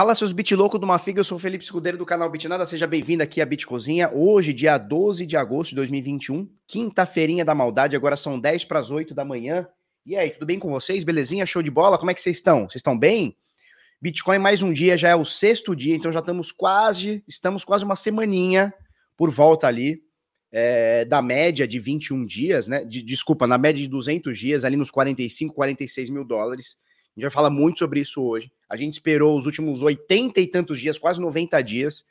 Fala seus bit louco do Mafiga, eu sou o Felipe Escudeiro do canal Bitnada, seja bem-vindo aqui à Bitcozinha. Hoje, dia 12 de agosto de 2021, quinta-feirinha da maldade, agora são 10 para as 8 da manhã. E aí, tudo bem com vocês? Belezinha? Show de bola? Como é que vocês estão? Vocês estão bem? Bitcoin mais um dia, já é o sexto dia, então já estamos quase, estamos quase uma semaninha por volta ali é, da média de 21 dias, né? De, desculpa, na média de 200 dias, ali nos 45, 46 mil dólares. A gente vai falar muito sobre isso hoje. A gente esperou os últimos 80 e tantos dias, quase 90 dias,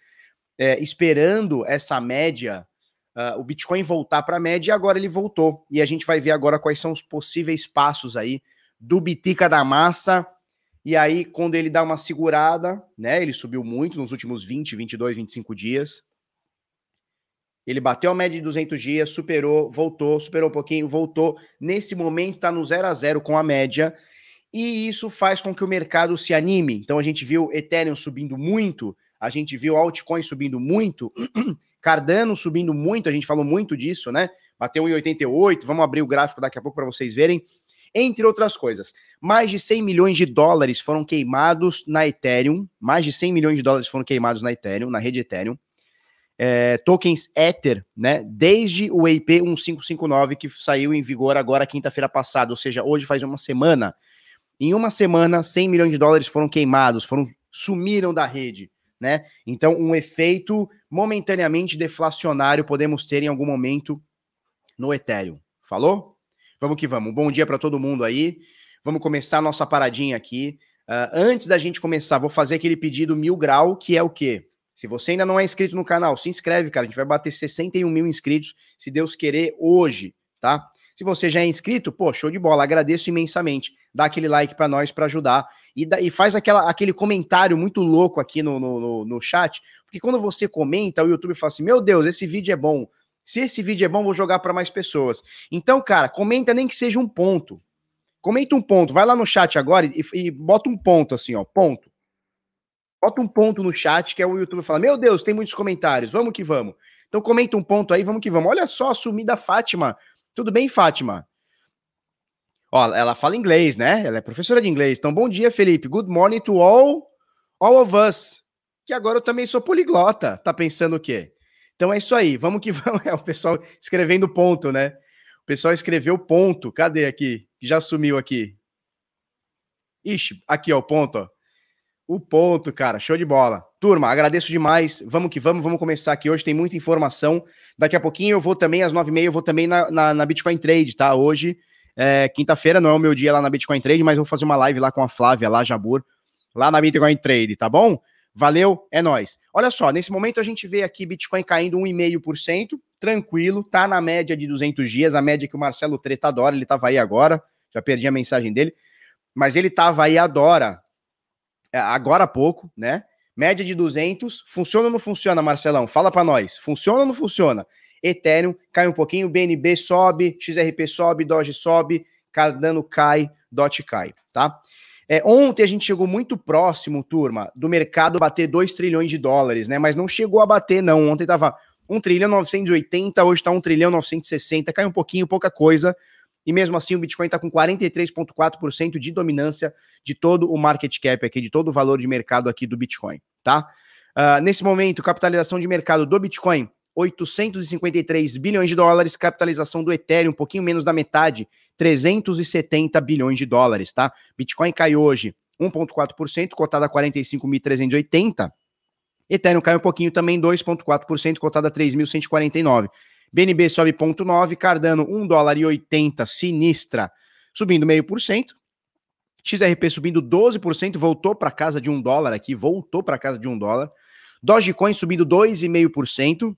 é, esperando essa média, uh, o Bitcoin voltar para a média, e agora ele voltou. E a gente vai ver agora quais são os possíveis passos aí do Bitica da Massa. E aí, quando ele dá uma segurada, né? Ele subiu muito nos últimos 20, 22, 25 dias. Ele bateu a média de 200 dias, superou, voltou, superou um pouquinho, voltou. Nesse momento está no 0 a 0 com a média e isso faz com que o mercado se anime. Então a gente viu Ethereum subindo muito, a gente viu altcoin subindo muito, Cardano subindo muito, a gente falou muito disso, né? Bateu em 88, vamos abrir o gráfico daqui a pouco para vocês verem. Entre outras coisas, mais de 100 milhões de dólares foram queimados na Ethereum, mais de 100 milhões de dólares foram queimados na Ethereum, na rede Ethereum. É, tokens Ether, né? Desde o EIP 1559 que saiu em vigor agora quinta-feira passada, ou seja, hoje faz uma semana. Em uma semana, 100 milhões de dólares foram queimados, foram sumiram da rede, né? Então, um efeito momentaneamente deflacionário podemos ter em algum momento no Ethereum. Falou? Vamos que vamos. Bom dia para todo mundo aí. Vamos começar a nossa paradinha aqui. Uh, antes da gente começar, vou fazer aquele pedido mil grau, que é o quê? Se você ainda não é inscrito no canal, se inscreve, cara. A gente vai bater 61 mil inscritos, se Deus querer, hoje, tá? Se você já é inscrito, pô, show de bola, agradeço imensamente. Dá aquele like para nós para ajudar e, e faz aquela, aquele comentário muito louco aqui no, no, no, no chat, porque quando você comenta, o YouTube fala assim: Meu Deus, esse vídeo é bom. Se esse vídeo é bom, vou jogar para mais pessoas. Então, cara, comenta nem que seja um ponto. Comenta um ponto, vai lá no chat agora e, e bota um ponto assim, ó, ponto. Bota um ponto no chat que é o YouTube fala: Meu Deus, tem muitos comentários, vamos que vamos. Então comenta um ponto aí, vamos que vamos. Olha só a sumida Fátima tudo bem, Fátima? Ó, ela fala inglês, né? Ela é professora de inglês. Então, bom dia, Felipe. Good morning to all, all of us. Que agora eu também sou poliglota. Tá pensando o quê? Então é isso aí. Vamos que vamos. É o pessoal escrevendo ponto, né? O pessoal escreveu ponto. Cadê aqui? Já sumiu aqui. Ixi, aqui, ó, o ponto, ó. O ponto, cara, show de bola. Turma, agradeço demais. Vamos que vamos, vamos começar aqui. Hoje tem muita informação. Daqui a pouquinho eu vou também, às nove e meia, eu vou também na, na, na Bitcoin Trade, tá? Hoje, é, quinta-feira, não é o meu dia lá na Bitcoin Trade, mas vou fazer uma live lá com a Flávia, lá, Jabur, lá na Bitcoin Trade, tá bom? Valeu, é nós. Olha só, nesse momento a gente vê aqui Bitcoin caindo 1,5%, tranquilo, tá na média de 200 dias, a média que o Marcelo Treta adora, ele tava aí agora, já perdi a mensagem dele, mas ele tava aí adora agora há pouco, né? Média de 200. Funciona ou não funciona, Marcelão? Fala para nós. Funciona ou não funciona? Ethereum cai um pouquinho, BNB sobe, XRP sobe, Doge sobe, Cardano cai, DOT cai, tá? É, ontem a gente chegou muito próximo, turma, do mercado bater 2 trilhões de dólares, né? Mas não chegou a bater, não. Ontem tava 1 trilhão 980, hoje tá 1 trilhão 960, cai um pouquinho, pouca coisa e mesmo assim o Bitcoin está com 43,4% de dominância de todo o market cap aqui, de todo o valor de mercado aqui do Bitcoin, tá? Uh, nesse momento, capitalização de mercado do Bitcoin, 853 bilhões de dólares, capitalização do Ethereum, um pouquinho menos da metade, 370 bilhões de dólares, tá? Bitcoin cai hoje 1,4%, cotado a 45.380. Ethereum cai um pouquinho também, 2,4%, cotado a 3.149. BNB sobe 0,9, Cardano 1 dólar e 80, sinistra, subindo meio por cento. XRP subindo 12%, voltou para casa de 1 dólar aqui, voltou para casa de 1 dólar. Dogecoin subindo 2,5%,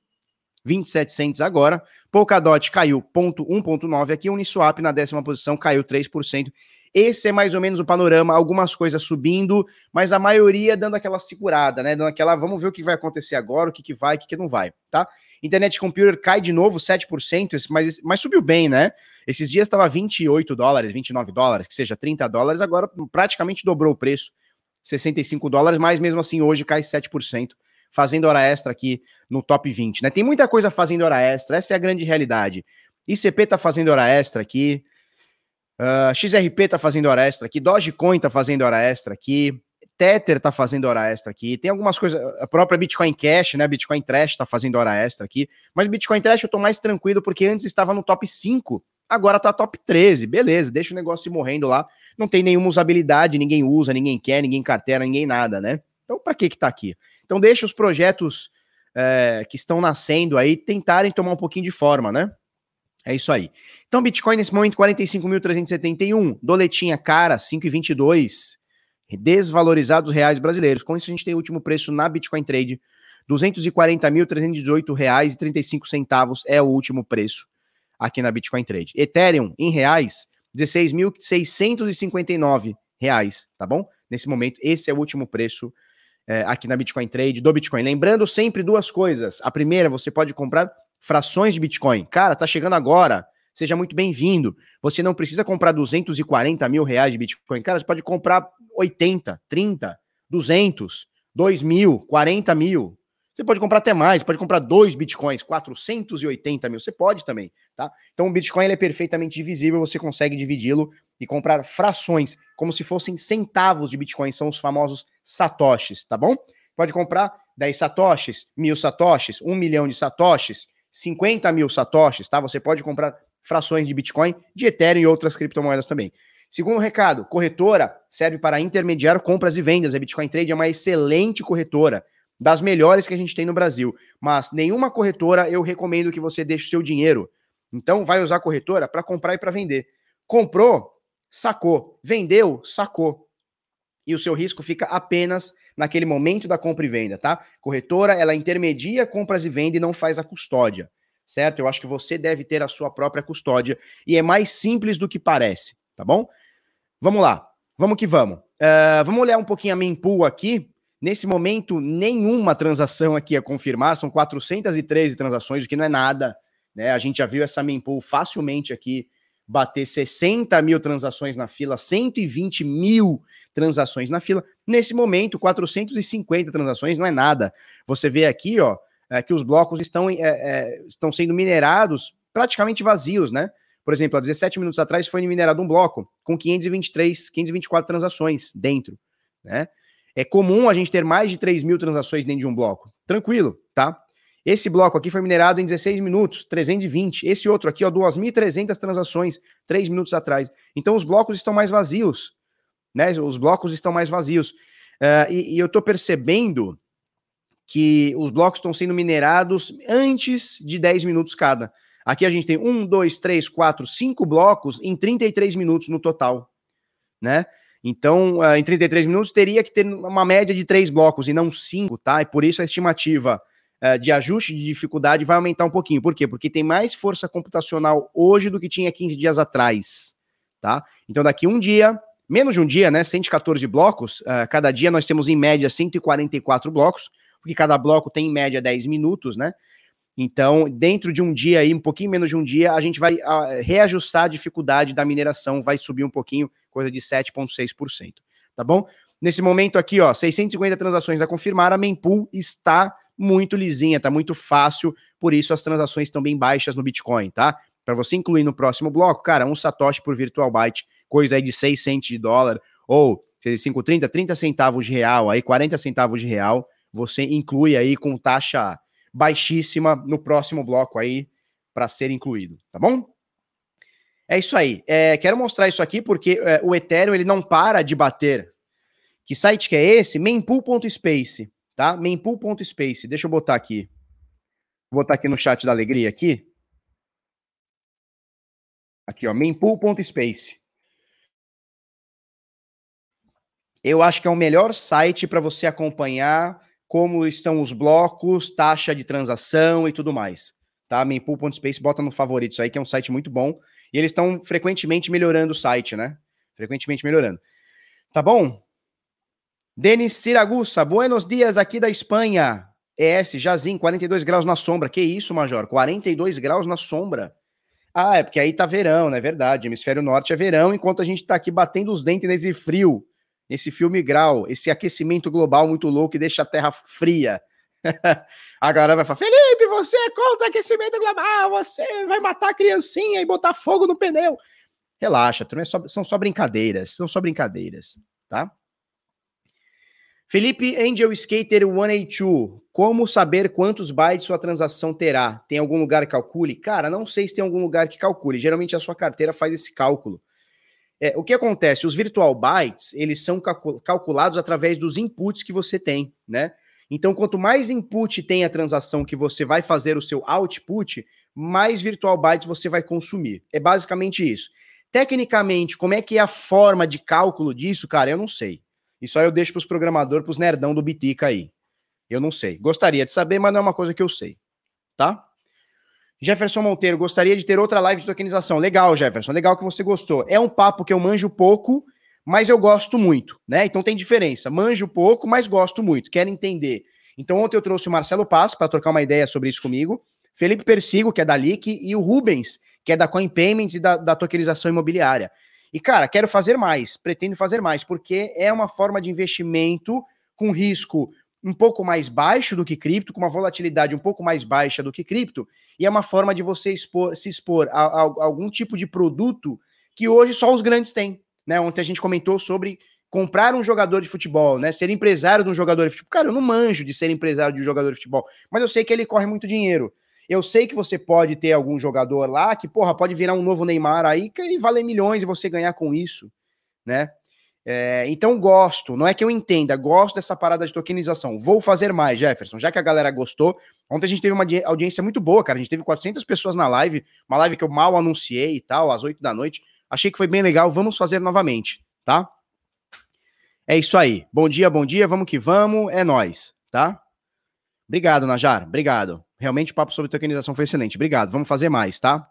27 cents agora. Polkadot caiu 1,9 aqui, Uniswap na décima posição caiu 3%. Esse é mais ou menos o panorama, algumas coisas subindo, mas a maioria dando aquela segurada, né? Dando aquela, vamos ver o que vai acontecer agora, o que, que vai, o que, que não vai, tá? Internet Computer cai de novo 7%, mas, mas subiu bem, né? Esses dias estava 28 dólares, 29 dólares, que seja 30 dólares, agora praticamente dobrou o preço, 65 dólares, mas mesmo assim hoje cai 7%, fazendo hora extra aqui no top 20, né? Tem muita coisa fazendo hora extra, essa é a grande realidade. ICP tá fazendo hora extra aqui, Uh, ah, XRP tá fazendo hora extra aqui, Dogecoin tá fazendo hora extra aqui, Tether tá fazendo hora extra aqui. Tem algumas coisas. A própria Bitcoin Cash, né? Bitcoin Trash tá fazendo hora extra aqui. Mas Bitcoin Trash eu tô mais tranquilo porque antes estava no top 5. Agora tá top 13. Beleza, deixa o negócio ir morrendo lá. Não tem nenhuma usabilidade, ninguém usa, ninguém quer, ninguém carteira, ninguém nada, né? Então, para que que tá aqui? Então, deixa os projetos é, que estão nascendo aí tentarem tomar um pouquinho de forma, né? É isso aí. Então, Bitcoin nesse momento 45.371, doletinha cara 5,22, desvalorizados reais brasileiros. Com isso a gente tem o último preço na Bitcoin Trade, R$ 240.318,35 é o último preço aqui na Bitcoin Trade. Ethereum em reais, 16.659 reais, tá bom? Nesse momento, esse é o último preço é, aqui na Bitcoin Trade do Bitcoin. Lembrando sempre duas coisas. A primeira, você pode comprar frações de Bitcoin. Cara, tá chegando agora. Seja muito bem-vindo. Você não precisa comprar 240 mil reais de Bitcoin. Cara, você pode comprar 80, 30, 200, 2 mil, 40 mil. Você pode comprar até mais, pode comprar dois bitcoins, 480 mil, você pode também, tá? Então o Bitcoin é perfeitamente divisível, você consegue dividi-lo e comprar frações, como se fossem centavos de Bitcoin, são os famosos satoshis, tá bom? Pode comprar 10 satoshis, mil satoshis, 1 milhão de satoshis, 50 mil satoshis, tá? Você pode comprar frações de Bitcoin, de Ethereum e outras criptomoedas também. Segundo recado, corretora serve para intermediar compras e vendas. A Bitcoin Trade é uma excelente corretora, das melhores que a gente tem no Brasil. Mas nenhuma corretora eu recomendo que você deixe o seu dinheiro. Então vai usar a corretora para comprar e para vender. Comprou, sacou. Vendeu, sacou. E o seu risco fica apenas naquele momento da compra e venda, tá? Corretora, ela intermedia compras e venda e não faz a custódia, certo? Eu acho que você deve ter a sua própria custódia e é mais simples do que parece, tá bom? Vamos lá, vamos que vamos. Uh, vamos olhar um pouquinho a mempool aqui. Nesse momento, nenhuma transação aqui a confirmar, são 413 transações, o que não é nada, né? A gente já viu essa mempool facilmente aqui bater 60 mil transações na fila, 120 mil transações na fila. Nesse momento, 450 transações não é nada. Você vê aqui, ó, é, que os blocos estão, é, é, estão sendo minerados praticamente vazios, né? Por exemplo, há 17 minutos atrás foi minerado um bloco com 523, 524 transações dentro, né? É comum a gente ter mais de 3 mil transações dentro de um bloco. Tranquilo, tá? Esse bloco aqui foi minerado em 16 minutos, 320. Esse outro aqui, ó, 2.300 transações, 3 minutos atrás. Então os blocos estão mais vazios, né? Os blocos estão mais vazios. Uh, e, e, eu estou percebendo que os blocos estão sendo minerados antes de 10 minutos cada. Aqui a gente tem um, dois, três, quatro, cinco blocos em 33 minutos no total, né? Então, uh, em 33 minutos teria que ter uma média de três blocos e não cinco, tá? E por isso a estimativa uh, de ajuste de dificuldade vai aumentar um pouquinho. Por quê? Porque tem mais força computacional hoje do que tinha 15 dias atrás, tá? Então, daqui um dia, menos de um dia, né? 114 blocos, uh, cada dia nós temos em média 144 blocos, porque cada bloco tem em média 10 minutos, né? Então, dentro de um dia aí, um pouquinho menos de um dia, a gente vai uh, reajustar a dificuldade da mineração, vai subir um pouquinho, coisa de 7,6%. Tá bom? Nesse momento aqui, ó, 650 transações a confirmar, a mempool está muito lisinha, tá muito fácil, por isso as transações estão bem baixas no Bitcoin, tá? Para você incluir no próximo bloco, cara, um satoshi por virtual byte, coisa aí de 6 cents de dólar, ou 530, 30 centavos de real, aí 40 centavos de real, você inclui aí com taxa baixíssima no próximo bloco aí para ser incluído, tá bom? É isso aí. É, quero mostrar isso aqui porque é, o Ethereum ele não para de bater. Que site que é esse? Mempool.space tá? Mempool.space. Deixa eu botar aqui. Vou botar aqui no chat da alegria aqui. Aqui, ó, mempool.space. Eu acho que é o melhor site para você acompanhar como estão os blocos, taxa de transação e tudo mais. Tá? Mempool.space, bota no favoritos aí, que é um site muito bom. E eles estão frequentemente melhorando o site, né? Frequentemente melhorando. Tá bom? Denis Siragussa, buenos dias aqui da Espanha. ES, Jazim, 42 graus na sombra. Que isso, Major? 42 graus na sombra. Ah, é porque aí tá verão, não é verdade? Hemisfério Norte é verão, enquanto a gente tá aqui batendo os dentes nesse frio, nesse filme grau, esse aquecimento global muito louco que deixa a Terra fria. a galera vai falar: Felipe, você é contra o aquecimento global, você vai matar a criancinha e botar fogo no pneu. Relaxa, é só, são só brincadeiras, são só brincadeiras, tá? Felipe Angel Skater 182. Como saber quantos bytes sua transação terá? Tem algum lugar que calcule? Cara, não sei se tem algum lugar que calcule. Geralmente a sua carteira faz esse cálculo. É, o que acontece? Os virtual bytes, eles são calculados através dos inputs que você tem, né? Então, quanto mais input tem a transação que você vai fazer o seu output, mais virtual bytes você vai consumir. É basicamente isso. Tecnicamente, como é que é a forma de cálculo disso, cara? Eu não sei. Isso aí eu deixo para os programadores, para os nerdão do Bitica aí. Eu não sei. Gostaria de saber, mas não é uma coisa que eu sei. Tá? Jefferson Monteiro, gostaria de ter outra live de tokenização. Legal, Jefferson. Legal que você gostou. É um papo que eu manjo pouco, mas eu gosto muito, né? Então tem diferença. Manjo pouco, mas gosto muito. Quero entender. Então ontem eu trouxe o Marcelo Paz para trocar uma ideia sobre isso comigo. Felipe Persigo, que é da LIC, e o Rubens, que é da Coin Payments e da, da tokenização imobiliária. E, cara, quero fazer mais, pretendo fazer mais, porque é uma forma de investimento com risco um pouco mais baixo do que cripto, com uma volatilidade um pouco mais baixa do que cripto, e é uma forma de você expor, se expor a, a, a, algum tipo de produto que hoje só os grandes têm. Né? Ontem a gente comentou sobre comprar um jogador de futebol, né? Ser empresário de um jogador de futebol. Cara, eu não manjo de ser empresário de um jogador de futebol, mas eu sei que ele corre muito dinheiro. Eu sei que você pode ter algum jogador lá que, porra, pode virar um novo Neymar aí que valer milhões e você ganhar com isso, né? É, então gosto, não é que eu entenda, gosto dessa parada de tokenização. Vou fazer mais, Jefferson, já que a galera gostou. Ontem a gente teve uma audiência muito boa, cara. A gente teve 400 pessoas na live, uma live que eu mal anunciei e tal, às 8 da noite. Achei que foi bem legal, vamos fazer novamente, tá? É isso aí. Bom dia, bom dia, vamos que vamos, é nós, tá? Obrigado, Najar, obrigado. Realmente o papo sobre tokenização foi excelente. Obrigado. Vamos fazer mais, tá?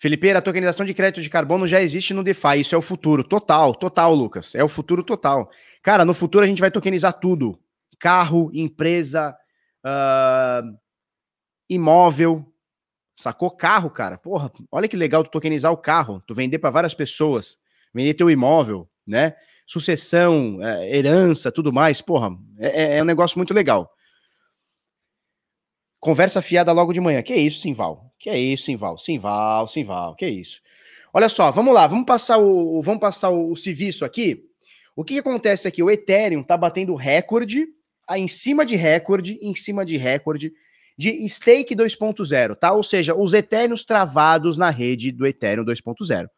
Felipe, a tokenização de crédito de carbono já existe no DeFi. Isso é o futuro. Total, total, Lucas. É o futuro total. Cara, no futuro a gente vai tokenizar tudo: carro, empresa, uh, imóvel. Sacou carro, cara? Porra, olha que legal tu tokenizar o carro, tu vender para várias pessoas, vender teu imóvel, né? Sucessão, é, herança, tudo mais. Porra, é, é, é um negócio muito legal. Conversa fiada logo de manhã. Que isso, Simval? Que é isso, Simval? Simval, Simval, que isso? Olha só, vamos lá, vamos passar o, vamos passar o, o serviço aqui. O que, que acontece aqui? O Ethereum tá batendo recorde, em cima de recorde, em cima de recorde de stake 2.0, tá? Ou seja, os Ethereums travados na rede do Ethereum 2.0.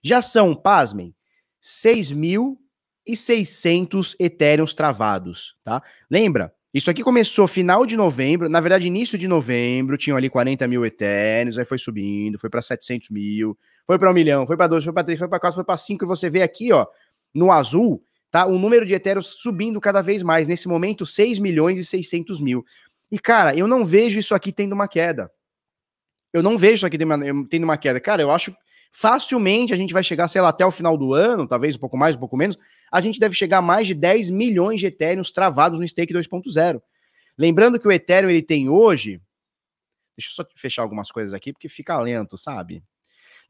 Já são, pasmem, 6.600 Ethereums travados, tá? Lembra? Isso aqui começou final de novembro, na verdade, início de novembro, tinham ali 40 mil eternos, aí foi subindo, foi para 700 mil, foi para 1 milhão, foi para 2, foi para 3, foi para 4, foi para 5, e você vê aqui, ó, no azul, tá? O número de etéreos subindo cada vez mais. Nesse momento, 6 milhões e 600 mil. E, cara, eu não vejo isso aqui tendo uma queda. Eu não vejo isso aqui tendo uma queda. Cara, eu acho facilmente a gente vai chegar, sei lá, até o final do ano, talvez um pouco mais, um pouco menos, a gente deve chegar a mais de 10 milhões de Ethereums travados no stake 2.0. Lembrando que o Ethereum ele tem hoje, deixa eu só fechar algumas coisas aqui porque fica lento, sabe?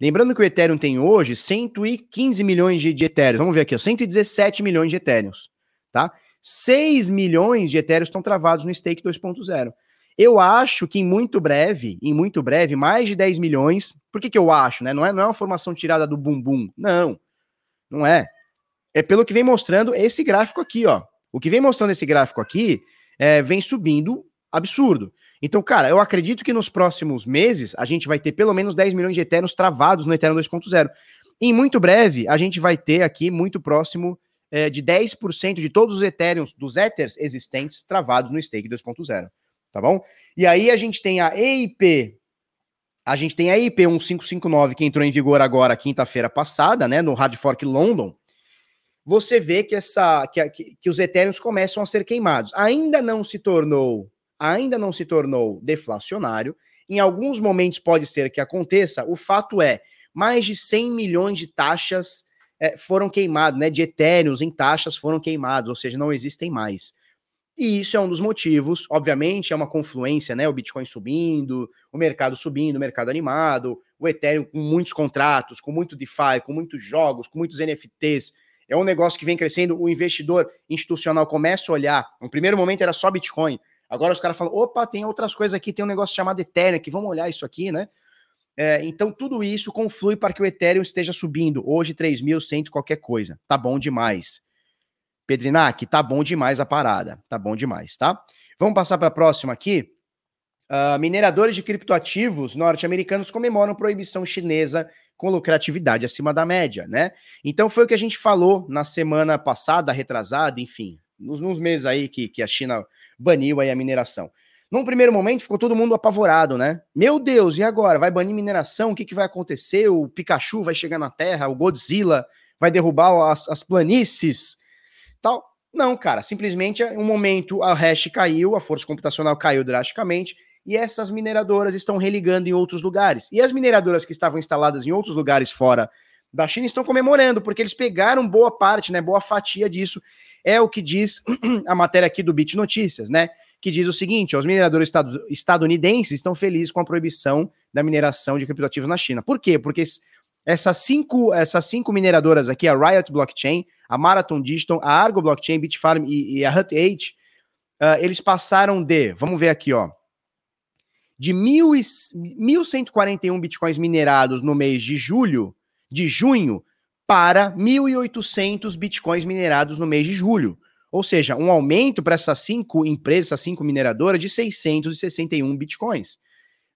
Lembrando que o Ethereum tem hoje 115 milhões de, de Ethereum. Vamos ver aqui, ó, 117 milhões de Ethereums, tá? 6 milhões de Ethereums estão travados no stake 2.0. Eu acho que em muito breve, em muito breve, mais de 10 milhões. Por que, que eu acho, né? Não é, não é uma formação tirada do bumbum. Não, não é. É pelo que vem mostrando esse gráfico aqui, ó. O que vem mostrando esse gráfico aqui é, vem subindo absurdo. Então, cara, eu acredito que nos próximos meses a gente vai ter pelo menos 10 milhões de Eternos travados no Eterno 2.0. Em muito breve, a gente vai ter aqui muito próximo é, de 10% de todos os Ethereums, dos Ethers existentes, travados no stake 2.0 tá bom? E aí a gente tem a EIP, a gente tem a EIP 1559 que entrou em vigor agora quinta-feira passada, né, no Hard Fork London. Você vê que essa que, que, que os Ethereums começam a ser queimados. Ainda não se tornou, ainda não se tornou deflacionário. Em alguns momentos pode ser que aconteça. O fato é, mais de 100 milhões de taxas é, foram queimados, né? De Ethereums em taxas foram queimados, ou seja, não existem mais. E isso é um dos motivos, obviamente, é uma confluência, né? O Bitcoin subindo, o mercado subindo, o mercado animado, o Ethereum com muitos contratos, com muito DeFi, com muitos jogos, com muitos NFTs. É um negócio que vem crescendo, o investidor institucional começa a olhar. No primeiro momento era só Bitcoin. Agora os caras falam: opa, tem outras coisas aqui, tem um negócio chamado Ethereum, que vamos olhar isso aqui, né? É, então tudo isso conflui para que o Ethereum esteja subindo. Hoje, 3.100 qualquer coisa. Tá bom demais. Pedrinac, tá bom demais a parada. Tá bom demais, tá? Vamos passar para a próxima aqui. Uh, mineradores de criptoativos norte-americanos comemoram proibição chinesa com lucratividade acima da média, né? Então foi o que a gente falou na semana passada, retrasada, enfim, nos, nos meses aí que, que a China baniu aí a mineração. Num primeiro momento ficou todo mundo apavorado, né? Meu Deus, e agora? Vai banir mineração? O que, que vai acontecer? O Pikachu vai chegar na Terra? O Godzilla vai derrubar as, as planícies? Tal. Não, cara, simplesmente um momento a hash caiu, a força computacional caiu drasticamente e essas mineradoras estão religando em outros lugares. E as mineradoras que estavam instaladas em outros lugares fora da China estão comemorando, porque eles pegaram boa parte, né, boa fatia disso. É o que diz a matéria aqui do Bit Notícias, né? Que diz o seguinte: os mineradores estadunidenses estão felizes com a proibição da mineração de criptoativos na China. Por quê? Porque essas cinco, essas cinco mineradoras aqui, a Riot Blockchain, a Marathon Digital, a Argo Blockchain, Bitfarm e, e a Hut 8, uh, eles passaram de, vamos ver aqui, ó, de 1.141 bitcoins minerados no mês de julho, de junho, para 1.800 bitcoins minerados no mês de julho. Ou seja, um aumento para essas cinco empresas, essas cinco mineradoras, de 661 bitcoins.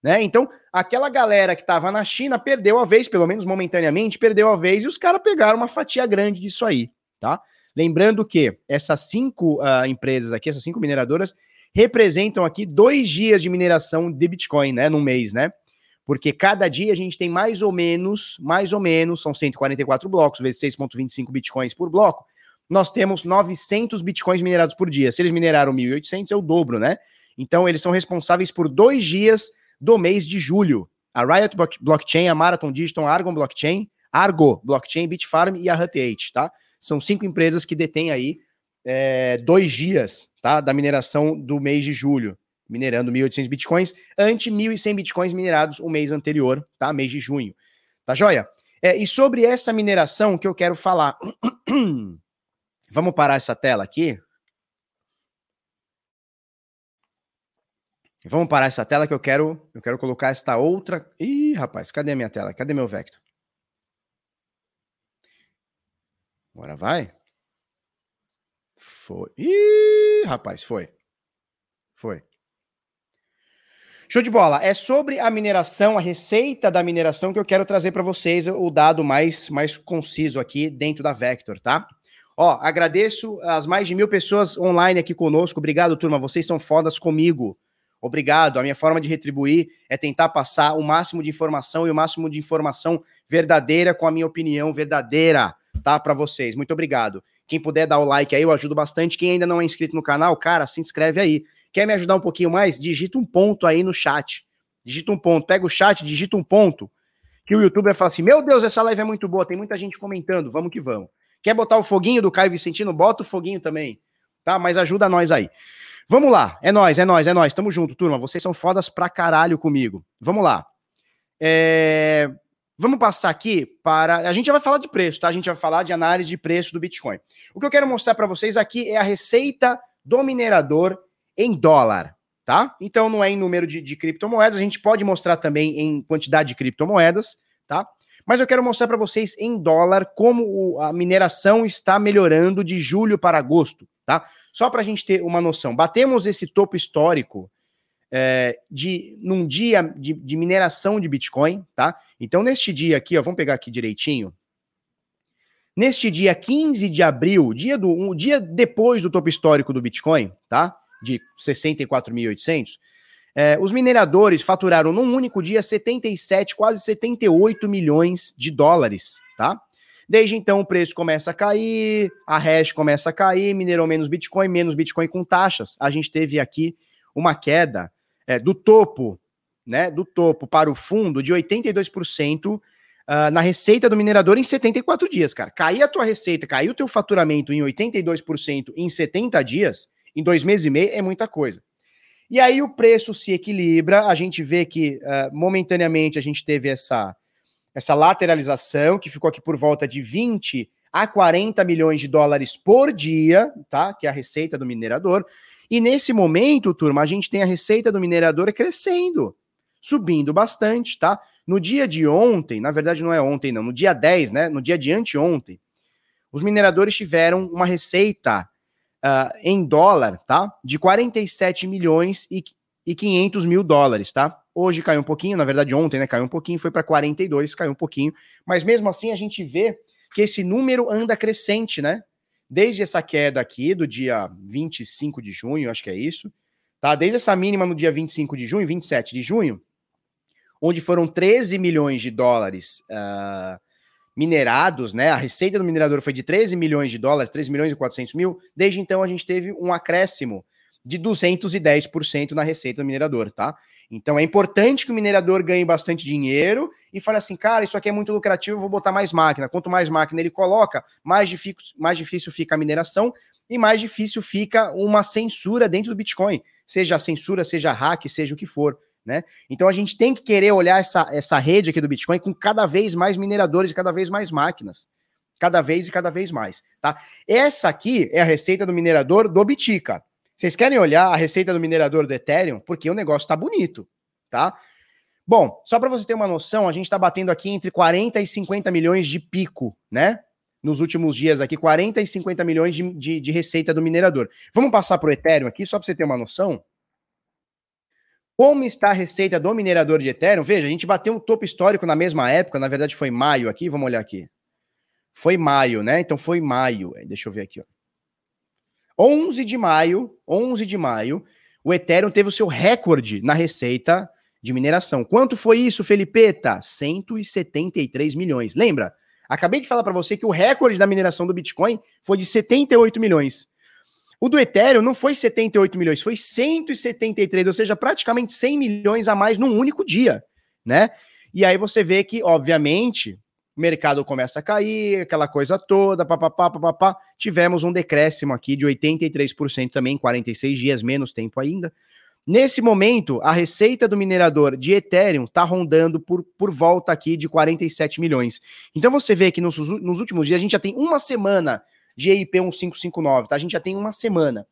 Né? Então, aquela galera que estava na China perdeu a vez, pelo menos momentaneamente, perdeu a vez, e os caras pegaram uma fatia grande disso aí, tá? Lembrando que essas cinco uh, empresas aqui, essas cinco mineradoras, representam aqui dois dias de mineração de Bitcoin, né, no mês, né? Porque cada dia a gente tem mais ou menos, mais ou menos, são 144 blocos, vezes 6,25 Bitcoins por bloco, nós temos 900 Bitcoins minerados por dia. Se eles mineraram 1.800, é o dobro, né? Então, eles são responsáveis por dois dias do mês de julho. A Riot Blockchain, a Marathon Digital, a Argon Blockchain, Argo Blockchain, Bitfarm e a Hut8, tá? São cinco empresas que detêm aí é, dois dias tá, da mineração do mês de julho, minerando 1.800 bitcoins, ante 1.100 bitcoins minerados o mês anterior, tá? Mês de junho. Tá joia? É, e sobre essa mineração que eu quero falar. Vamos parar essa tela aqui. Vamos parar essa tela que eu quero, eu quero colocar esta outra. Ih, rapaz, cadê a minha tela? Cadê meu vector? Agora vai. Foi. Ih, rapaz, foi. Foi. Show de bola. É sobre a mineração, a receita da mineração que eu quero trazer para vocês o dado mais, mais conciso aqui dentro da Vector, tá? Ó, agradeço as mais de mil pessoas online aqui conosco. Obrigado, turma. Vocês são fodas comigo. Obrigado. A minha forma de retribuir é tentar passar o máximo de informação e o máximo de informação verdadeira com a minha opinião verdadeira, tá? Para vocês. Muito obrigado. Quem puder dar o like aí, eu ajudo bastante. Quem ainda não é inscrito no canal, cara, se inscreve aí. Quer me ajudar um pouquinho mais? Digita um ponto aí no chat. Digita um ponto. Pega o chat, digita um ponto. Que o YouTube vai falar assim: Meu Deus, essa live é muito boa. Tem muita gente comentando. Vamos que vamos. Quer botar o foguinho do Caio Vicentino? Bota o foguinho também. Tá? Mas ajuda nós aí. Vamos lá. É nós, é nós, é nós. Tamo junto, turma. Vocês são fodas pra caralho comigo. Vamos lá. É... Vamos passar aqui para. A gente já vai falar de preço, tá? A gente vai falar de análise de preço do Bitcoin. O que eu quero mostrar para vocês aqui é a receita do minerador em dólar, tá? Então não é em número de, de criptomoedas, a gente pode mostrar também em quantidade de criptomoedas, tá? Mas eu quero mostrar para vocês em dólar como a mineração está melhorando de julho para agosto, tá? Só para a gente ter uma noção. Batemos esse topo histórico é, de num dia de, de, mineração de Bitcoin, tá? Então, neste dia aqui, ó, vamos pegar aqui direitinho. Neste dia 15 de abril, dia do um dia depois do topo histórico do Bitcoin, tá? De 64.800, é, os mineradores faturaram num único dia 77, quase 78 milhões de dólares, tá? Desde então o preço começa a cair, a hash começa a cair, minerou menos Bitcoin, menos Bitcoin com taxas. A gente teve aqui uma queda é, do topo, né, do topo para o fundo de 82% uh, ah, na receita do minerador em 74 dias, cara. Cair a tua receita, cair o teu faturamento em 82% em 70 dias, em dois meses e meio, é muita coisa. E aí o preço se equilibra, a gente vê que uh, momentaneamente a gente teve essa, essa lateralização, que ficou aqui por volta de 20 a 40 milhões de dólares por dia, tá? Que é a receita do minerador. E nesse momento, turma, a gente tem a receita do minerador crescendo, subindo bastante, tá? No dia de ontem, na verdade não é ontem não, no dia 10, né? No dia de anteontem, os mineradores tiveram uma receita uh, em dólar, tá? De 47 milhões e, e 500 mil dólares, tá? Hoje caiu um pouquinho, na verdade ontem, né? Caiu um pouquinho, foi para 42, caiu um pouquinho. Mas mesmo assim a gente vê que esse número anda crescente, né? Desde essa queda aqui do dia 25 de junho, acho que é isso, tá? Desde essa mínima no dia 25 de junho, 27 de junho, onde foram 13 milhões de dólares uh, minerados, né? A receita do minerador foi de 13 milhões de dólares, 13 milhões e 400 mil. Desde então a gente teve um acréscimo de 210% na receita do minerador, tá? Então é importante que o minerador ganhe bastante dinheiro e fale assim, cara, isso aqui é muito lucrativo, vou botar mais máquina. Quanto mais máquina ele coloca, mais difícil, mais difícil fica a mineração e mais difícil fica uma censura dentro do Bitcoin, seja censura, seja hack, seja o que for. Né? Então a gente tem que querer olhar essa, essa rede aqui do Bitcoin com cada vez mais mineradores e cada vez mais máquinas. Cada vez e cada vez mais. Tá? Essa aqui é a receita do minerador do Bitica. Vocês querem olhar a receita do minerador do Ethereum? Porque o negócio tá bonito, tá? Bom, só para você ter uma noção, a gente está batendo aqui entre 40 e 50 milhões de pico, né? Nos últimos dias aqui, 40 e 50 milhões de, de, de receita do minerador. Vamos passar para o Ethereum aqui, só para você ter uma noção. Como está a receita do minerador de Ethereum? Veja, a gente bateu um topo histórico na mesma época, na verdade foi maio aqui, vamos olhar aqui. Foi maio, né? Então foi maio. Deixa eu ver aqui, ó. 11 de maio, 11 de maio, o Ethereum teve o seu recorde na receita de mineração. Quanto foi isso, Felipeta? 173 milhões. Lembra? Acabei de falar para você que o recorde da mineração do Bitcoin foi de 78 milhões. O do Ethereum não foi 78 milhões, foi 173, ou seja, praticamente 100 milhões a mais num único dia, né? E aí você vê que, obviamente, o mercado começa a cair, aquela coisa toda, papapá, papapá. Tivemos um decréscimo aqui de 83% também, 46 dias, menos tempo ainda. Nesse momento, a receita do minerador de Ethereum está rondando por, por volta aqui de 47 milhões. Então você vê que nos, nos últimos dias a gente já tem uma semana de EIP 1559, tá? A gente já tem uma semana.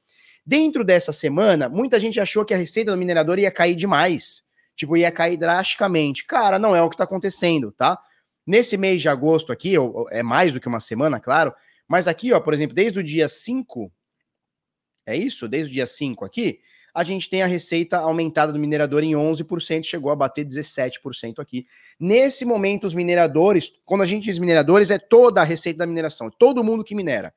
Dentro dessa semana, muita gente achou que a receita do minerador ia cair demais. Tipo, ia cair drasticamente. Cara, não é o que está acontecendo, tá? Nesse mês de agosto aqui, é mais do que uma semana, claro, mas aqui, ó, por exemplo, desde o dia 5, é isso? Desde o dia 5 aqui, a gente tem a receita aumentada do minerador em 11%, chegou a bater 17% aqui. Nesse momento, os mineradores, quando a gente diz mineradores, é toda a receita da mineração, é todo mundo que minera.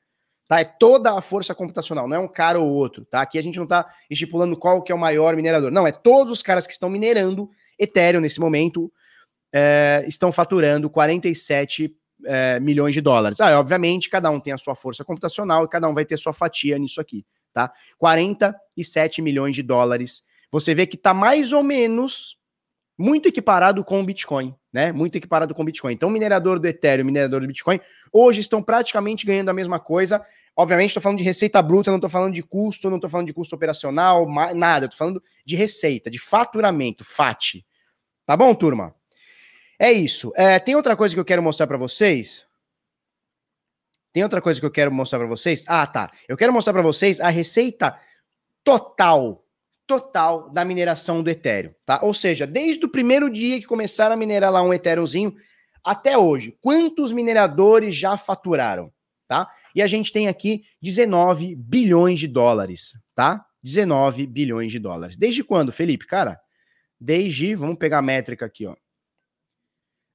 Tá? É toda a força computacional, não é um cara ou outro, tá? Aqui a gente não está estipulando qual que é o maior minerador. Não, é todos os caras que estão minerando Ethereum nesse momento, é, estão faturando 47 é, milhões de dólares. Ah, obviamente, cada um tem a sua força computacional e cada um vai ter sua fatia nisso aqui, tá? 47 milhões de dólares. Você vê que está mais ou menos muito equiparado com o Bitcoin, né? Muito equiparado com o Bitcoin. Então, minerador do Ethereum, minerador do Bitcoin, hoje estão praticamente ganhando a mesma coisa. Obviamente, estou falando de receita bruta, não estou falando de custo, não estou falando de custo operacional, nada. Estou falando de receita, de faturamento, FAT. Tá bom, turma? É isso. É, tem outra coisa que eu quero mostrar para vocês. Tem outra coisa que eu quero mostrar para vocês. Ah, tá. Eu quero mostrar para vocês a receita total, total da mineração do Ethereum, tá? Ou seja, desde o primeiro dia que começaram a minerar lá um Ethereumzinho até hoje, quantos mineradores já faturaram, tá? E a gente tem aqui 19 bilhões de dólares, tá? 19 bilhões de dólares. Desde quando, Felipe? Cara, desde, vamos pegar a métrica aqui, ó.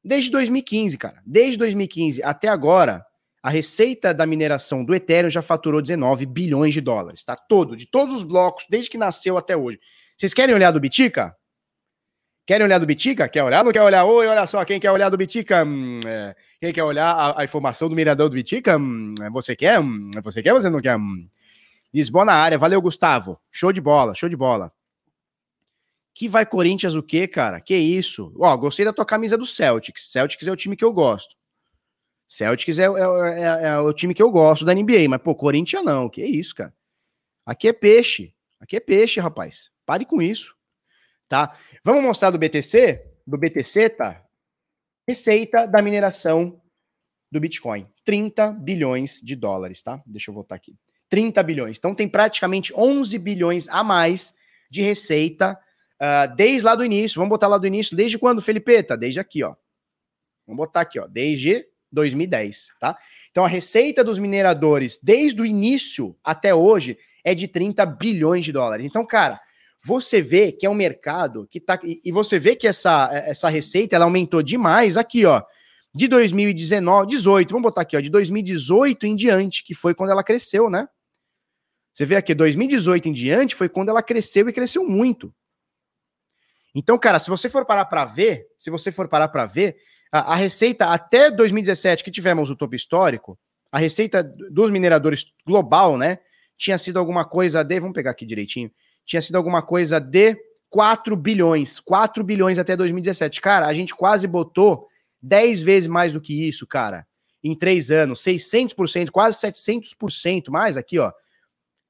Desde 2015, cara. Desde 2015 até agora, a receita da mineração do Ethereum já faturou 19 bilhões de dólares, tá? Todo, de todos os blocos, desde que nasceu até hoje. Vocês querem olhar do Bitica? Querem olhar do Bitica? Quer olhar? Não quer olhar? Oi, olha só, quem quer olhar do Bitica? Hum, é, quem quer olhar a, a, informação do minerador do Bitica? Hum, é você quer? Hum, é você quer ou você não quer? Hum. Lisboa na área. Valeu, Gustavo. Show de bola, show de bola. Que vai Corinthians o quê, cara? Que isso? Ó, gostei da tua camisa do Celtics. Celtics é o time que eu gosto. Celtics é, é, é, é, o time que eu gosto da NBA, mas, pô, Corinthians não. Que isso, cara? Aqui é peixe. Aqui é peixe, rapaz. Pare com isso. Tá? Vamos mostrar do BTC? Do BTC, tá? Receita da mineração do Bitcoin. 30 bilhões de dólares, tá? Deixa eu voltar aqui. 30 bilhões. Então tem praticamente 11 bilhões a mais de receita Uh, desde lá do início, vamos botar lá do início, desde quando, Felipeta? Desde aqui, ó. Vamos botar aqui, ó. Desde 2010, tá? Então a receita dos mineradores desde o início até hoje é de 30 bilhões de dólares. Então, cara, você vê que é um mercado que tá e você vê que essa essa receita ela aumentou demais aqui, ó. De 2019, 18, vamos botar aqui, ó, de 2018 em diante, que foi quando ela cresceu, né? Você vê aqui, 2018 em diante foi quando ela cresceu e cresceu muito. Então, cara, se você for parar para ver, se você for parar para ver, a, a, receita até 2017, que tivemos o topo histórico, a receita dos mineradores global, né, tinha sido alguma coisa de, vamos pegar aqui direitinho, tinha sido alguma coisa de 4 bilhões, 4 bilhões até 2017. Cara, a gente quase botou 10 vezes mais do que isso, cara, em três anos, 600%, quase 700% mais aqui, ó.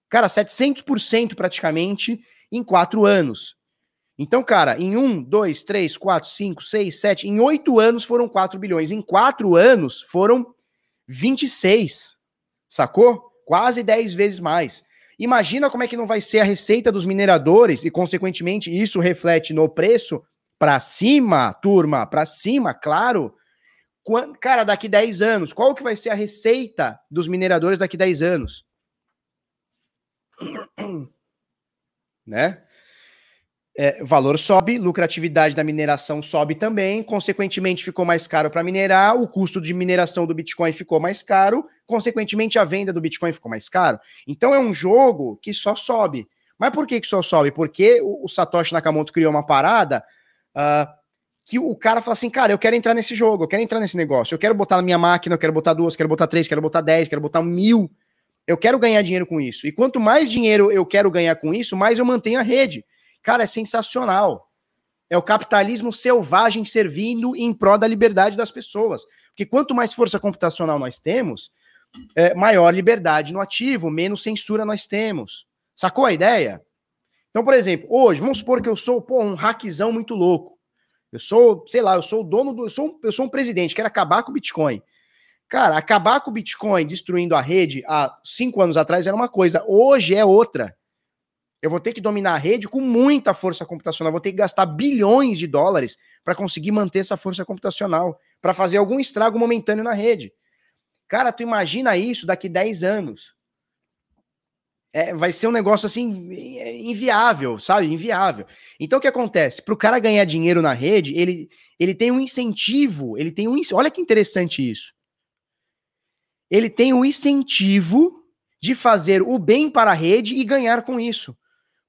Cara, 700% praticamente em quatro anos. Então, cara, em um, dois, três, quatro, cinco, seis, sete, em oito anos foram 4 bilhões. Em quatro anos foram 26. Sacou? Quase 10 vezes mais. Imagina como é que não vai ser a receita dos mineradores e, consequentemente, isso reflete no preço para cima, turma, para cima, claro. Cara, daqui 10 anos, qual que vai ser a receita dos mineradores daqui 10 anos? né? É, valor sobe, lucratividade da mineração sobe também, consequentemente ficou mais caro para minerar, o custo de mineração do Bitcoin ficou mais caro, consequentemente a venda do Bitcoin ficou mais caro. Então é um jogo que só sobe. Mas por que, que só sobe? Porque o, o Satoshi Nakamoto criou uma parada uh, que o cara fala assim, cara, eu quero entrar nesse jogo, eu quero entrar nesse negócio, eu quero botar na minha máquina, eu quero botar duas, quero botar três, quero botar dez, quero botar mil. Eu quero ganhar dinheiro com isso. E quanto mais dinheiro eu quero ganhar com isso, mais eu mantenho a rede. Cara, é sensacional. É o capitalismo selvagem servindo em prol da liberdade das pessoas. Porque quanto mais força computacional nós temos, é, maior liberdade no ativo, menos censura nós temos. Sacou a ideia? Então, por exemplo, hoje, vamos supor que eu sou pô, um hackzão muito louco. Eu sou, sei lá, eu sou o dono do. Eu sou, eu sou um presidente, quero acabar com o Bitcoin. Cara, acabar com o Bitcoin destruindo a rede há cinco anos atrás era uma coisa, hoje é outra. Eu vou ter que dominar a rede com muita força computacional, vou ter que gastar bilhões de dólares para conseguir manter essa força computacional, para fazer algum estrago momentâneo na rede. Cara, tu imagina isso daqui 10 anos. É, vai ser um negócio assim inviável, sabe? Inviável. Então o que acontece? Para o cara ganhar dinheiro na rede, ele, ele tem um incentivo, ele tem um olha que interessante isso. Ele tem um incentivo de fazer o bem para a rede e ganhar com isso.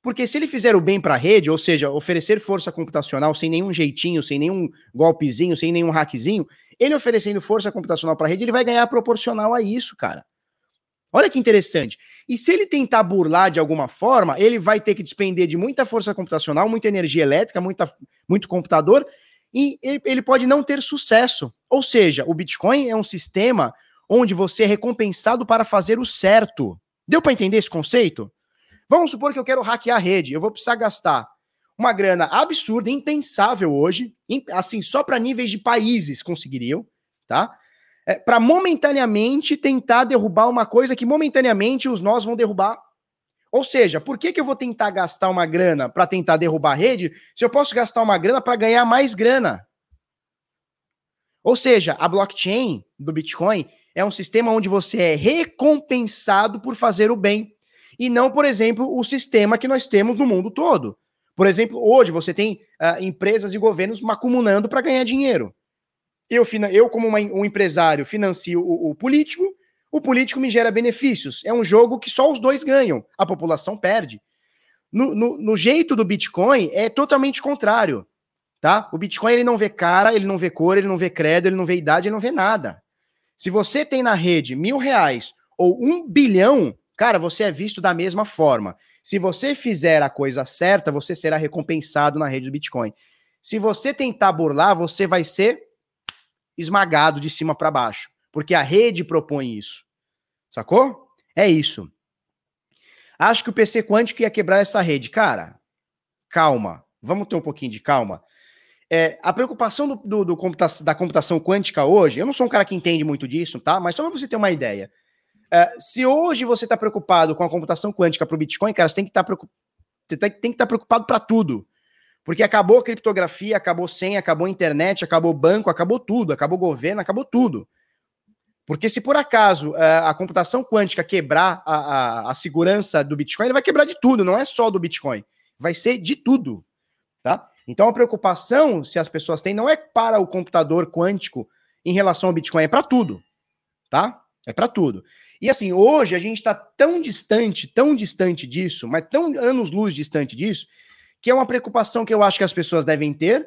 Porque se ele fizer o bem para a rede, ou seja, oferecer força computacional sem nenhum jeitinho, sem nenhum golpezinho, sem nenhum hackzinho, ele oferecendo força computacional para a rede, ele vai ganhar proporcional a isso, cara. Olha que interessante. E se ele tentar burlar de alguma forma, ele vai ter que despender de muita força computacional, muita energia elétrica, muita, muito computador, e ele, ele pode não ter sucesso. Ou seja, o Bitcoin é um sistema onde você é recompensado para fazer o certo. Deu para entender esse conceito? Vamos supor que eu quero hackear a rede, eu vou precisar gastar uma grana absurda, impensável hoje, assim, só para níveis de países conseguiriam, tá? É, para momentaneamente tentar derrubar uma coisa que momentaneamente os nós vão derrubar. Ou seja, por que, que eu vou tentar gastar uma grana para tentar derrubar a rede se eu posso gastar uma grana para ganhar mais grana? Ou seja, a blockchain do Bitcoin é um sistema onde você é recompensado por fazer o bem e não, por exemplo, o sistema que nós temos no mundo todo. Por exemplo, hoje você tem uh, empresas e governos macumunando para ganhar dinheiro. Eu, eu como uma, um empresário, financio o, o político, o político me gera benefícios. É um jogo que só os dois ganham, a população perde. No, no, no, jeito do Bitcoin é totalmente contrário, tá? O Bitcoin ele não vê cara, ele não vê cor, ele não vê credo, ele não vê idade, ele não vê nada. Se você tem na rede mil reais ou um bilhão, Cara, você é visto da mesma forma. Se você fizer a coisa certa, você será recompensado na rede do Bitcoin. Se você tentar burlar, você vai ser esmagado de cima para baixo, porque a rede propõe isso. Sacou? É isso. Acho que o PC quântico ia quebrar essa rede. Cara, calma. Vamos ter um pouquinho de calma. É, a preocupação do, do, do computa da computação quântica hoje, eu não sou um cara que entende muito disso, tá? Mas só para você ter uma ideia. Uh, se hoje você está preocupado com a computação quântica para o Bitcoin, cara, você tem que estar tá que estar tá preocupado para tudo. Porque acabou a criptografia, acabou senha, acabou a internet, acabou banco, acabou tudo, acabou governo, acabou tudo. Porque se por acaso uh, a computação quântica quebrar a, a, a, segurança do Bitcoin, ele vai quebrar de tudo, não é só do Bitcoin. Vai ser de tudo. Tá? Então a preocupação, se as pessoas têm, não é para o computador quântico em relação ao Bitcoin, é para tudo. Tá? É para tudo. E assim, hoje a gente está tão distante, tão distante disso, mas tão anos-luz distante disso, que é uma preocupação que eu acho que as pessoas devem ter,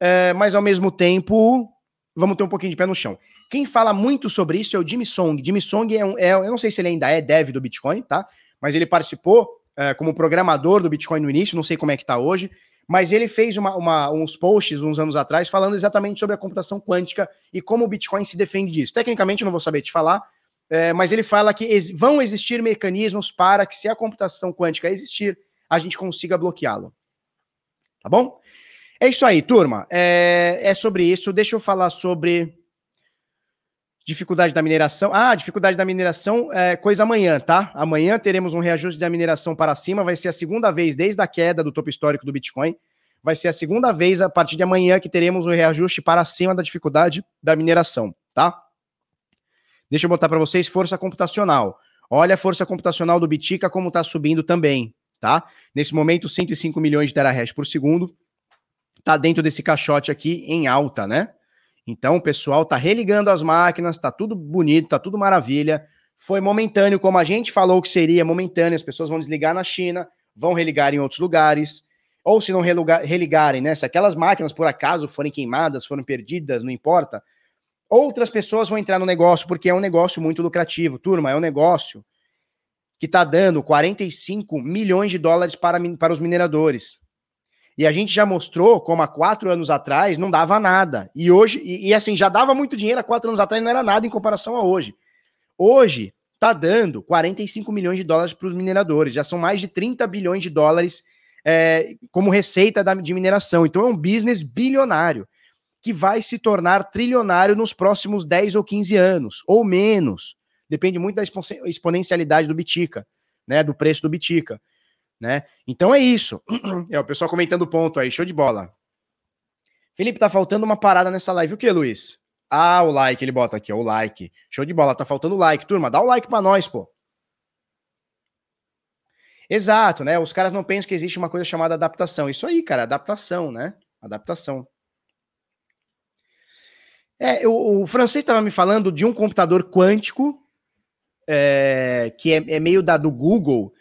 é, mas ao mesmo tempo vamos ter um pouquinho de pé no chão. Quem fala muito sobre isso é o Jimmy Song. Jimmy Song é, um, é eu não sei se ele ainda é dev do Bitcoin, tá? Mas ele participou é, como programador do Bitcoin no início, não sei como é que tá hoje, mas ele fez uma, uma, uns posts uns anos atrás falando exatamente sobre a computação quântica e como o Bitcoin se defende disso. Tecnicamente, eu não vou saber te falar, é, mas ele fala que ex vão existir mecanismos para que, se a computação quântica existir, a gente consiga bloqueá-lo. Tá bom? É isso aí, turma. É, é sobre isso. Deixa eu falar sobre dificuldade da mineração. Ah, dificuldade da mineração é coisa amanhã, tá? Amanhã teremos um reajuste da mineração para cima. Vai ser a segunda vez desde a queda do topo histórico do Bitcoin. Vai ser a segunda vez a partir de amanhã que teremos um reajuste para cima da dificuldade da mineração, tá? Deixa eu botar para vocês força computacional. Olha a força computacional do Bitica como está subindo também, tá? Nesse momento, 105 milhões de terahash por segundo tá dentro desse caixote aqui em alta, né? Então o pessoal tá religando as máquinas, tá tudo bonito, tá tudo maravilha. Foi momentâneo, como a gente falou que seria momentâneo, as pessoas vão desligar na China, vão religar em outros lugares, ou se não religarem, né? Se aquelas máquinas por acaso forem queimadas, foram perdidas, não importa, outras pessoas vão entrar no negócio, porque é um negócio muito lucrativo. Turma, é um negócio que está dando 45 milhões de dólares para, para os mineradores. E a gente já mostrou como há quatro anos atrás não dava nada. E hoje, e, e assim, já dava muito dinheiro há quatro anos atrás, não era nada em comparação a hoje. Hoje, tá dando 45 milhões de dólares para os mineradores. Já são mais de 30 bilhões de dólares é, como receita da, de mineração. Então é um business bilionário que vai se tornar trilionário nos próximos 10 ou 15 anos, ou menos. Depende muito da exponencialidade do Bitica, né? Do preço do Bitica né? Então é isso. É o pessoal comentando ponto aí, show de bola. Felipe, tá faltando uma parada nessa live. O que, Luiz? Ah, o like, ele bota aqui, ó, o like. Show de bola, tá faltando like. Turma, dá o like para nós, pô. Exato, né? Os caras não pensam que existe uma coisa chamada adaptação. Isso aí, cara, adaptação, né? Adaptação. É, o, o francês estava me falando de um computador quântico é, que é, é, meio da do Google,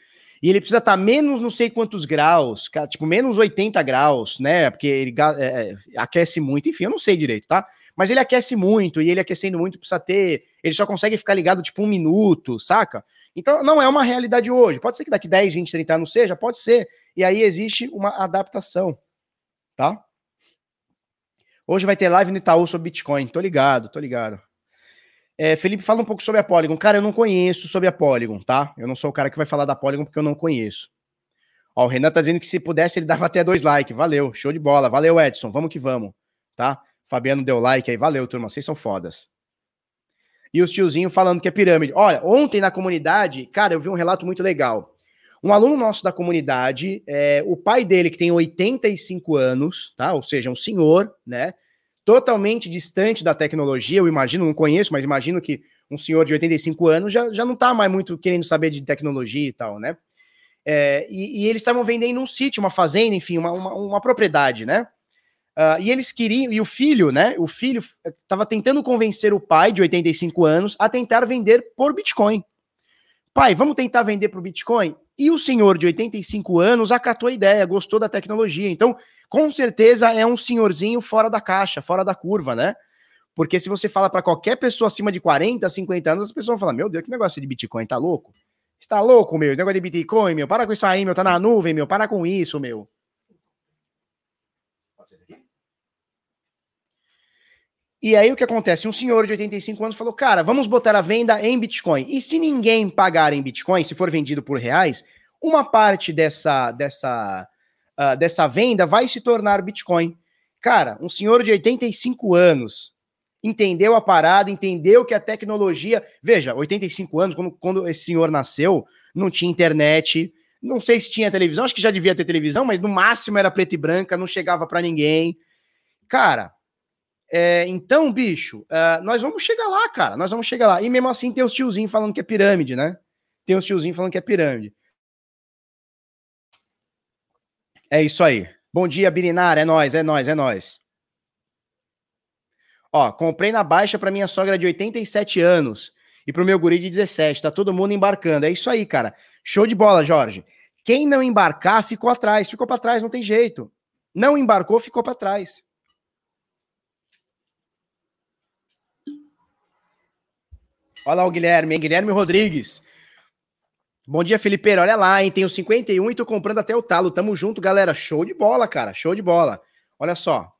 e ele precisa estar tá menos não sei quantos graus, tipo menos 80 graus, né? Porque ele é, é, aquece muito, enfim, eu não sei direito, tá? Mas ele aquece muito e ele aquecendo muito precisa ter. Ele só consegue ficar ligado tipo um minuto, saca? Então não é uma realidade hoje. Pode ser que daqui 10, 20, 30 anos seja, pode ser. E aí existe uma adaptação, tá? Hoje vai ter live no Itaú sobre Bitcoin. Tô ligado, tô ligado. É, Felipe, fala um pouco sobre a Polygon. Cara, eu não conheço sobre a Polygon, tá? Eu não sou o cara que vai falar da Polygon porque eu não conheço. Ó, o Renan tá dizendo que se pudesse ele dava até dois likes. Valeu, show de bola. Valeu, Edson. Vamos que vamos, tá? Fabiano deu like aí. Valeu, turma. Vocês são fodas. E os tiozinhos falando que é pirâmide. Olha, ontem na comunidade, cara, eu vi um relato muito legal. Um aluno nosso da comunidade, é, o pai dele, que tem 85 anos, tá? Ou seja, um senhor, né? totalmente distante da tecnologia, eu imagino, não conheço, mas imagino que um senhor de 85 anos já, já não está mais muito querendo saber de tecnologia e tal, né? É, e, e, eles estavam vendendo um sítio, uma fazenda, enfim, uma, uma, uma propriedade, né? Uh, e eles queriam, e o filho, né? O filho estava tentando convencer o pai de 85 anos a tentar vender por Bitcoin. Pai, vamos tentar vender por Bitcoin? E o senhor de 85 anos acatou a ideia, gostou da tecnologia. Então, com certeza é um senhorzinho fora da caixa, fora da curva, né? Porque se você fala para qualquer pessoa acima de 40, 50 anos, as pessoas vão falar: Meu Deus, que negócio de Bitcoin, tá louco? Está louco, meu? Negócio de Bitcoin, meu? Para com isso aí, meu. Tá na nuvem, meu. Para com isso, meu. E aí o que acontece? Um senhor de 85 anos falou: Cara, vamos botar a venda em Bitcoin. E se ninguém pagar em Bitcoin, se for vendido por reais, uma parte dessa, dessa uh, dessa venda vai se tornar Bitcoin. Cara, um senhor de 85 anos entendeu a parada, entendeu que a tecnologia. Veja, 85 anos, quando, quando esse senhor nasceu, não tinha internet, não sei se tinha televisão, acho que já devia ter televisão, mas no máximo era preto e branca, não chegava para ninguém. Cara, É, então, bicho, uh, nós vamos chegar lá, cara. Nós vamos chegar lá. E mesmo assim tem os tiozinhos falando que é pirâmide, né? Tem os tiozinhos falando que é pirâmide. É isso aí. Bom dia, Birinar. É nós, é nós, é nós. Ó, comprei na baixa para minha sogra de 87 anos e pro meu guri de 17. Tá todo mundo embarcando. É isso aí, cara. Show de bola, Jorge. Quem não embarcar ficou atrás, ficou para trás, não tem jeito. Não embarcou, ficou para trás. Olha lá o Guilherme, hein? Guilherme Rodrigues. Bom dia, Felipe. Olha lá, hein? Tenho 51 e tô comprando até o talo. Tamo junto, galera. Show de bola, cara. Show de bola. Olha só.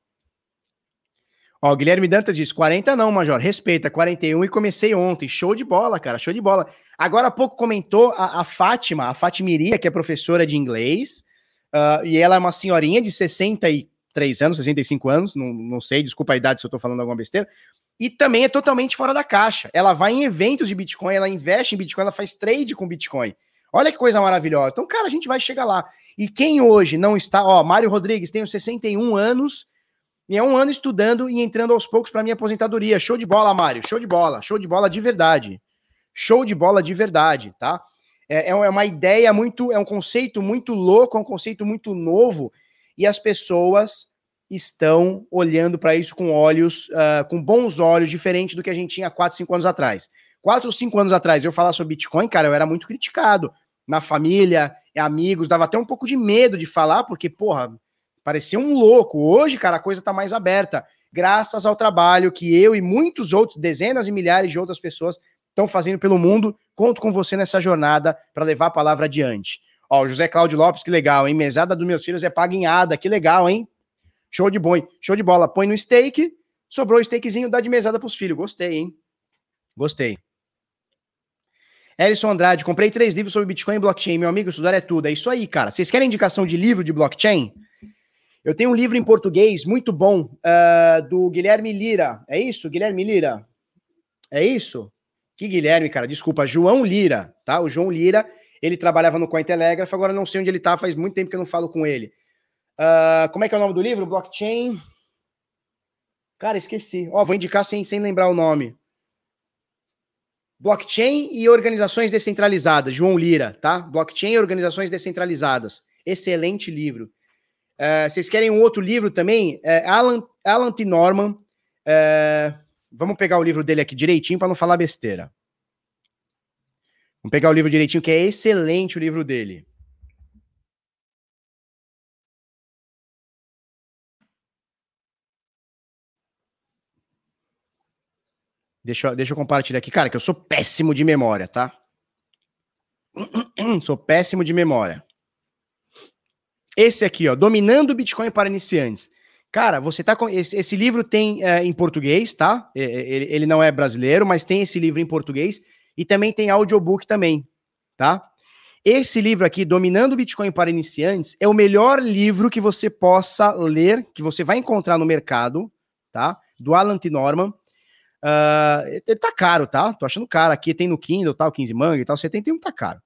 Ó, Guilherme Dantas diz: 40 não, Major. Respeita, 41 e comecei ontem. Show de bola, cara. Show de bola. Agora há pouco comentou a, a Fátima, a Fatimiria, que é professora de inglês. Uh, e ela é uma senhorinha de 63 anos, 65 anos. Não, não sei, desculpa a idade se eu tô falando alguma besteira e também é totalmente fora da caixa. Ela vai em eventos de Bitcoin, ela investe em Bitcoin, ela faz trade com Bitcoin. Olha que coisa maravilhosa. Então, cara, a gente vai chegar lá. E quem hoje não está, ó, Mário Rodrigues, tenho 61 anos e é um ano estudando e entrando aos poucos para minha aposentadoria. Show de bola, Mário. Show de bola. Show de bola de verdade. Show de bola de verdade, tá? É, é uma ideia muito, é um conceito muito louco, é um conceito muito novo e as pessoas estão olhando para isso com olhos, uh, com bons olhos, diferente do que a gente tinha 4, 5 anos atrás. 4 ou 5 anos atrás, eu falar sobre Bitcoin, cara, eu era muito criticado na família, amigos, dava até um pouco de medo de falar, porque, porra, parecia um louco. Hoje, cara, a coisa tá mais aberta, graças ao trabalho que eu e muitos outros, dezenas e milhares de outras pessoas estão fazendo pelo mundo. Conto com você nessa jornada para levar a palavra adiante. Ó, José Cláudio Lopes, que legal, hein? Mesada dos meus filhos é paga em ADA, que legal, hein? Show de boi, show de bola. Põe no steak, sobrou o steakzinho, dá de mesada pros filhos. Gostei, hein? Gostei. Elison Andrade, comprei três livros sobre Bitcoin e blockchain. Meu amigo, estudar é tudo. É isso aí, cara. Vocês querem indicação de livro de blockchain? Eu tenho um livro em português muito bom uh, do Guilherme Lira. É isso, Guilherme Lira? É isso? Que Guilherme, cara? Desculpa, João Lira, tá? O João Lira, ele trabalhava no Cointelegraph, agora não sei onde ele tá, faz muito tempo que eu não falo com ele. Uh, como é que é o nome do livro? Blockchain. Cara, esqueci. Ó, vou indicar sem, sem lembrar o nome. Blockchain e organizações descentralizadas, João Lira, tá? Blockchain e organizações descentralizadas. Excelente livro. Uh, vocês querem um outro livro também? Uh, Alan, Alan T. Norman. Uh, vamos pegar o livro dele aqui direitinho para não falar besteira. Vamos pegar o livro direitinho, que é excelente o livro dele. Deixa, deixa eu compartilhar aqui. Cara, que eu sou péssimo de memória, tá? sou péssimo de memória. Esse aqui, ó, Dominando o Bitcoin para Iniciantes. Cara, você tá com. Esse, esse livro tem é, em português, tá? Ele, ele não é brasileiro, mas tem esse livro em português e também tem audiobook também, tá? Esse livro aqui, Dominando o Bitcoin para Iniciantes, é o melhor livro que você possa ler, que você vai encontrar no mercado, tá? Do Alan T. Norman. Uh, tá caro, tá? Tô achando caro. Aqui tem no Kindle, tal, 15 manga e tal. 71 tá caro.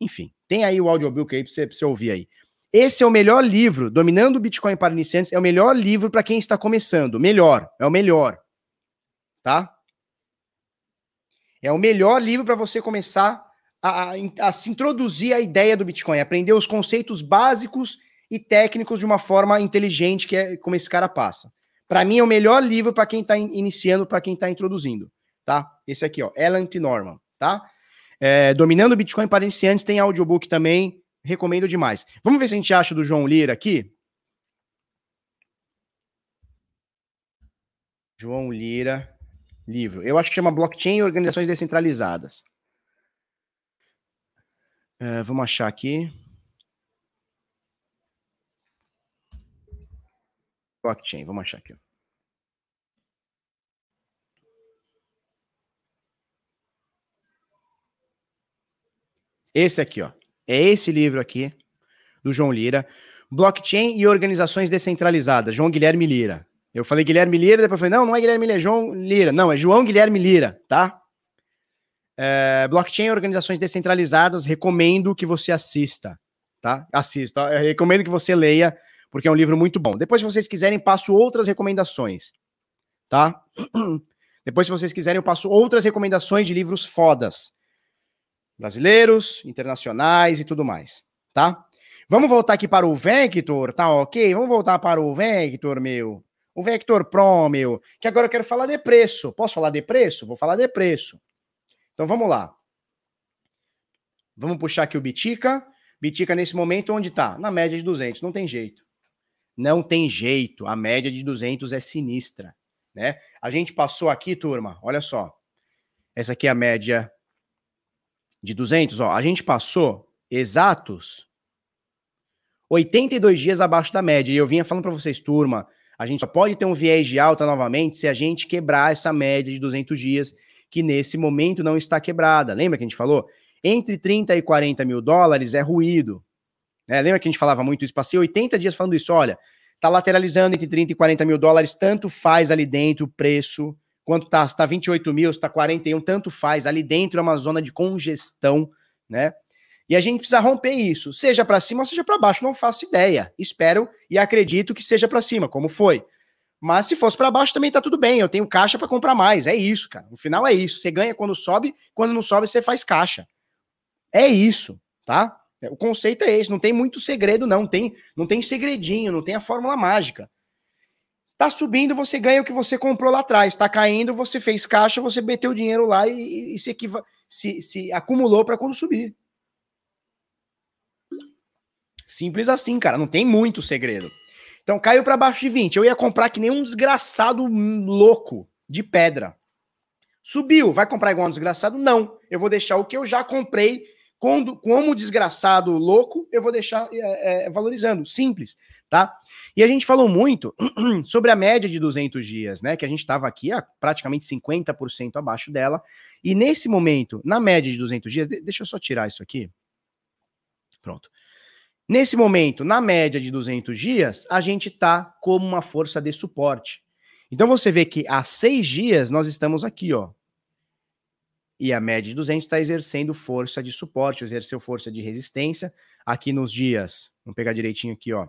Enfim, tem aí o audiobook aí pra você, pra você ouvir aí. Esse é o melhor livro, Dominando o Bitcoin para Iniciantes, é o melhor livro para quem está começando. Melhor, é o melhor. Tá? É o melhor livro para você começar a, a, a, se introduzir a ideia do Bitcoin, aprender os conceitos básicos e técnicos de uma forma inteligente, que é como esse cara passa. Para mim é o melhor livro para quem está iniciando, para quem está introduzindo, tá? Esse aqui, ó, Ellen T. Norman, tá? É, Dominando o Bitcoin para iniciantes, tem audiobook também, recomendo demais. Vamos ver se a gente acha do João Lira aqui. João Lira, livro. Eu acho que chama Blockchain e Organizações Descentralizadas. É, vamos achar aqui. Blockchain. Vamos achar aqui. Esse aqui, ó. É esse livro aqui, do João Lira. Blockchain e organizações descentralizadas. João Guilherme Lira. Eu falei Guilherme Lira, depois falei, não, não é Guilherme Lira, é João Lira. Não, é João Guilherme Lira, tá? É, blockchain e organizações descentralizadas, recomendo que você assista, tá? Assista. Recomendo que você leia porque é um livro muito bom. Depois, se vocês quiserem, passo outras recomendações. tá? Depois, se vocês quiserem, eu passo outras recomendações de livros fodas. Brasileiros, internacionais e tudo mais, tá? Vamos voltar aqui para o Vector, tá ok? Vamos voltar para o Vector, meu. O Vector Pro, meu. Que agora eu quero falar de preço. Posso falar de preço? Vou falar de preço. Então vamos lá. Vamos puxar aqui o Bitica. Bitica nesse momento onde tá? Na média de 200. Não tem jeito. Não tem jeito. A média de 200 é sinistra, né? A gente passou aqui, turma, olha só. Essa aqui é a média de 200, ó. A gente passou exatos 82 dias abaixo da média. E eu vinha falando para vocês, turma, a gente só pode ter um viés de alta novamente se a gente quebrar essa média de 200 dias, que nesse momento não está quebrada. Lembra que a gente falou? Entre 30 e 40 mil dólares é ruído. É, lembra que a gente falava muito isso? Passei 80 dias falando isso. Olha, tá lateralizando entre 30 e 40 mil dólares, tanto faz ali dentro o preço, quanto tá, se tá 28 mil, se tá 41, tanto faz. Ali dentro é uma zona de congestão, né? E a gente precisa romper isso, seja para cima ou seja para baixo, não faço ideia. Espero e acredito que seja para cima, como foi. Mas se fosse para baixo também tá tudo bem, eu tenho caixa para comprar mais. É isso, cara. No final é isso. Você ganha quando sobe, quando não sobe você faz caixa. É isso, tá? O conceito é esse, não tem muito segredo não, tem, não tem segredinho, não tem a fórmula mágica. Tá subindo, você ganha o que você comprou lá atrás. Tá caindo, você fez caixa, você meteu o dinheiro lá e, e se, se, se acumulou para quando subir. Simples assim, cara. Não tem muito segredo. Então caiu para baixo de 20. Eu ia comprar que nem um desgraçado louco de pedra. Subiu. Vai comprar igual um desgraçado? Não. Eu vou deixar o que eu já comprei como, como desgraçado louco, eu vou deixar é, é, valorizando. Simples, tá? E a gente falou muito sobre a média de 200 dias, né? Que a gente estava aqui a praticamente 50% abaixo dela. E nesse momento, na média de 200 dias, deixa eu só tirar isso aqui. Pronto. Nesse momento, na média de 200 dias, a gente está como uma força de suporte. Então você vê que há seis dias nós estamos aqui, ó. E a média de 200 está exercendo força de suporte, exerceu força de resistência. Aqui nos dias, vamos pegar direitinho aqui, ó.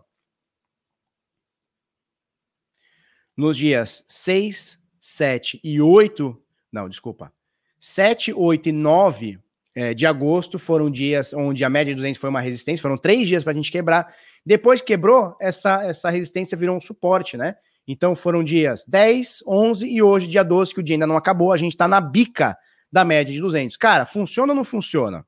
Nos dias 6, 7 e 8, não, desculpa, 7, 8 e 9 é, de agosto foram dias onde a média de 200 foi uma resistência, foram três dias para a gente quebrar. Depois que quebrou, essa, essa resistência virou um suporte, né? Então foram dias 10, 11 e hoje, dia 12, que o dia ainda não acabou, a gente está na bica da média de 200. Cara, funciona ou não funciona?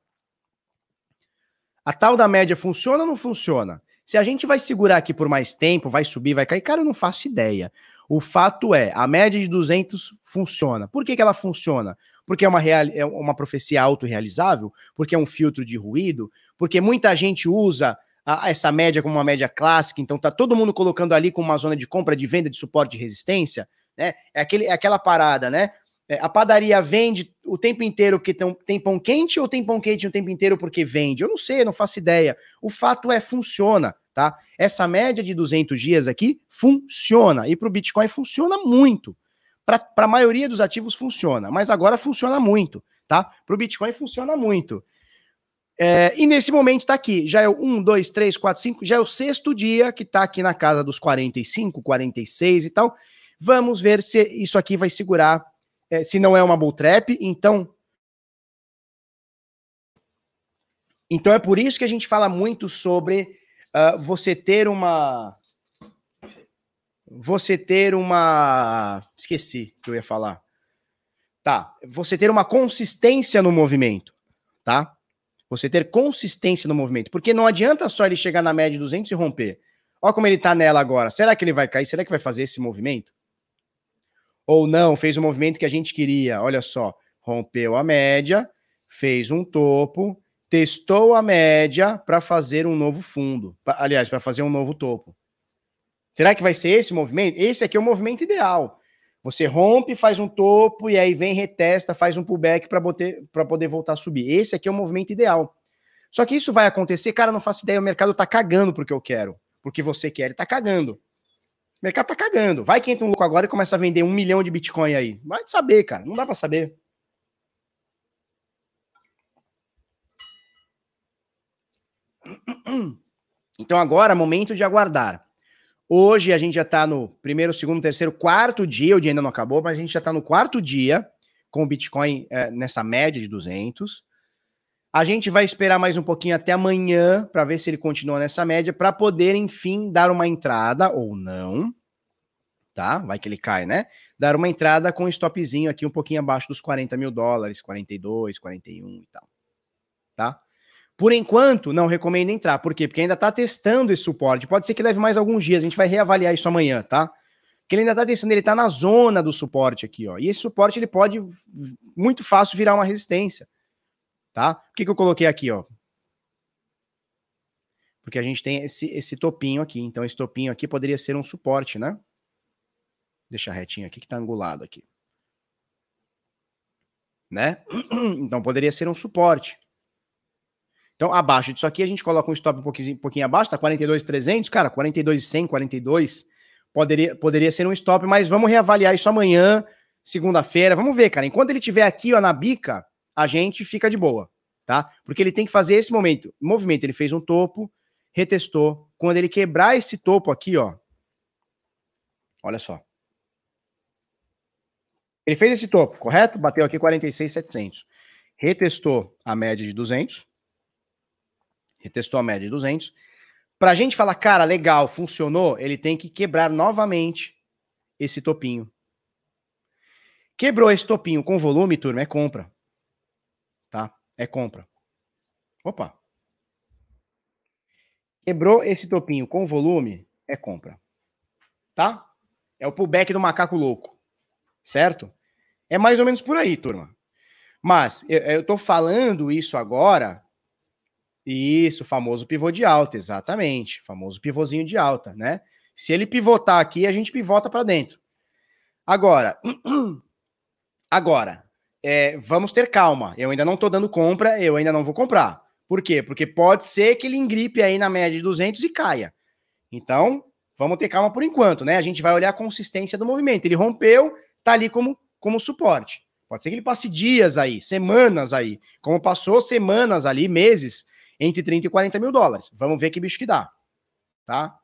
A tal da média funciona ou não funciona? Se a gente vai segurar aqui por mais tempo, vai subir, vai cair, cara, eu não faço ideia. O fato é, a média de 200 funciona. Por que, que ela funciona? Porque é uma, real, é uma profecia autorrealizável? Porque é um filtro de ruído? Porque muita gente usa a, essa média como uma média clássica, então tá todo mundo colocando ali como uma zona de compra, de venda, de suporte de resistência, né? É, aquele, é aquela parada, né? É, a padaria vende o tempo inteiro porque tem, tem pão quente ou tem pão quente o tempo inteiro porque vende? Eu não sei, não faço ideia. O fato é, funciona tá? Essa média de 200 dias aqui funciona e para o Bitcoin funciona muito. Para a maioria dos ativos funciona, mas agora funciona muito, tá? Para o Bitcoin funciona muito. É, e nesse momento está aqui, já é o 1, 2, 3, 4, 5, já é o sexto dia que está aqui na casa dos 45, 46 e tal. Vamos ver se isso aqui vai segurar, é, se não é uma bull trap, então Então é por isso que a gente fala muito sobre uh, você ter uma. Você ter uma. Esqueci que eu ia falar. Tá. Você ter uma consistência no movimento. Tá? Você ter consistência no movimento. Porque não adianta só ele chegar na média de 200 e romper. Olha como ele tá nela agora. Será que ele vai cair? Será que vai fazer esse movimento? Ou não, fez o movimento que a gente queria. Olha só. Rompeu a média, fez um topo, testou a média para fazer um novo fundo, aliás, para fazer um novo topo. Será que vai ser esse o movimento? Esse aqui é o movimento ideal. Você rompe, faz um topo e aí vem, retesta, faz um pullback para poder voltar a subir. Esse aqui é o movimento ideal. Só que isso vai acontecer, cara, não faço ideia, o mercado tá cagando porque eu quero. Porque você quer, ele tá cagando. Mercado tá cagando. Vai que entra um louco agora e começa a vender um milhão de Bitcoin aí. Vai saber, cara. Não dá para saber. Então agora, momento de aguardar. Hoje a gente já está no primeiro, segundo, terceiro, quarto dia, o dia ainda não acabou, mas a gente já está no quarto dia com o Bitcoin é, nessa média de 200. A gente vai esperar mais um pouquinho até amanhã para ver se ele continua nessa média, para poder, enfim, dar uma entrada ou não, tá? Vai que ele cai, né? Dar uma entrada com stopzinho aqui um pouquinho abaixo dos 40 mil dólares, 42, 41 e tal, tá? Por enquanto, não recomendo entrar. Por quê? Porque ainda está testando esse suporte. Pode ser que leve mais alguns dias. A gente vai reavaliar isso amanhã, tá? Porque ele ainda está testando, ele está na zona do suporte aqui, ó. E esse suporte ele pode muito fácil virar uma resistência, tá? Por que, que eu coloquei aqui, ó? Porque a gente tem esse, esse topinho aqui. Então, esse topinho aqui poderia ser um suporte, né? Deixa retinho aqui que tá angulado aqui. Né? Então, poderia ser um suporte. Então, abaixo disso aqui, a gente coloca um stop um pouquinho, um pouquinho abaixo, tá 42,300, cara, 42,100, 42, poderia, poderia ser um stop, mas vamos reavaliar isso amanhã, segunda-feira, vamos ver, cara, enquanto ele estiver aqui, ó, na bica, a gente fica de boa, tá? Porque ele tem que fazer esse momento, movimento, ele fez um topo, retestou, quando ele quebrar esse topo aqui, ó, olha só, ele fez esse topo, correto? Bateu aqui 46,700. Retestou a média de 200 retestou a média de 200. Para a gente falar, cara, legal, funcionou, ele tem que quebrar novamente esse topinho. Quebrou esse topinho com volume, turma, é compra. É compra. Opa. Quebrou esse topinho com volume, é compra. Tá? É o pullback do macaco louco. Certo? É mais ou menos por aí, turma. Mas eu, eu tô falando isso agora isso, famoso pivô de alta, exatamente. Famoso pivôzinho de alta, né? Se ele pivotar aqui, a gente pivota para dentro. Agora, agora, é, vamos ter calma. Eu ainda não estou dando compra, eu ainda não vou comprar. Por quê? Porque pode ser que ele engripe aí na média de 200 e caia. Então, vamos ter calma por enquanto, né? A gente vai olhar a consistência do movimento. Ele rompeu, tá ali como, como suporte. Pode ser que ele passe dias aí, semanas aí, como passou semanas ali, meses, entre 30 e 40 mil dólares. Vamos ver que bicho que dá. Tá?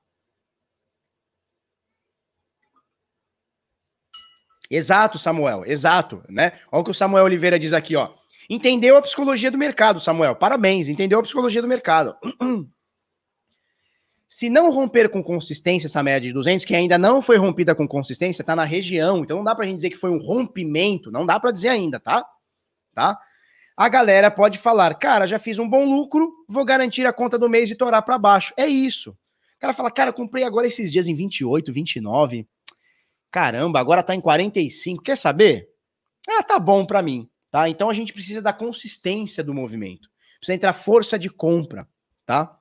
Exato, Samuel, exato, né? Olha o que o Samuel Oliveira diz aqui, ó. Entendeu a psicologia do mercado, Samuel. Parabéns, entendeu a psicologia do mercado. Se não romper com consistência essa média de 200, que ainda não foi rompida com consistência, tá na região, então não dá pra gente dizer que foi um rompimento, não dá para dizer ainda, tá? Tá? a galera pode falar, cara, já fiz um bom lucro, vou garantir a conta do mês e torar para baixo. É isso. O cara fala, cara, comprei agora esses dias em 28, 29. Caramba, agora tá em 45. Quer saber? Ah, tá bom para mim, tá? Então a gente precisa da consistência do movimento. Precisa entrar força de compra, tá?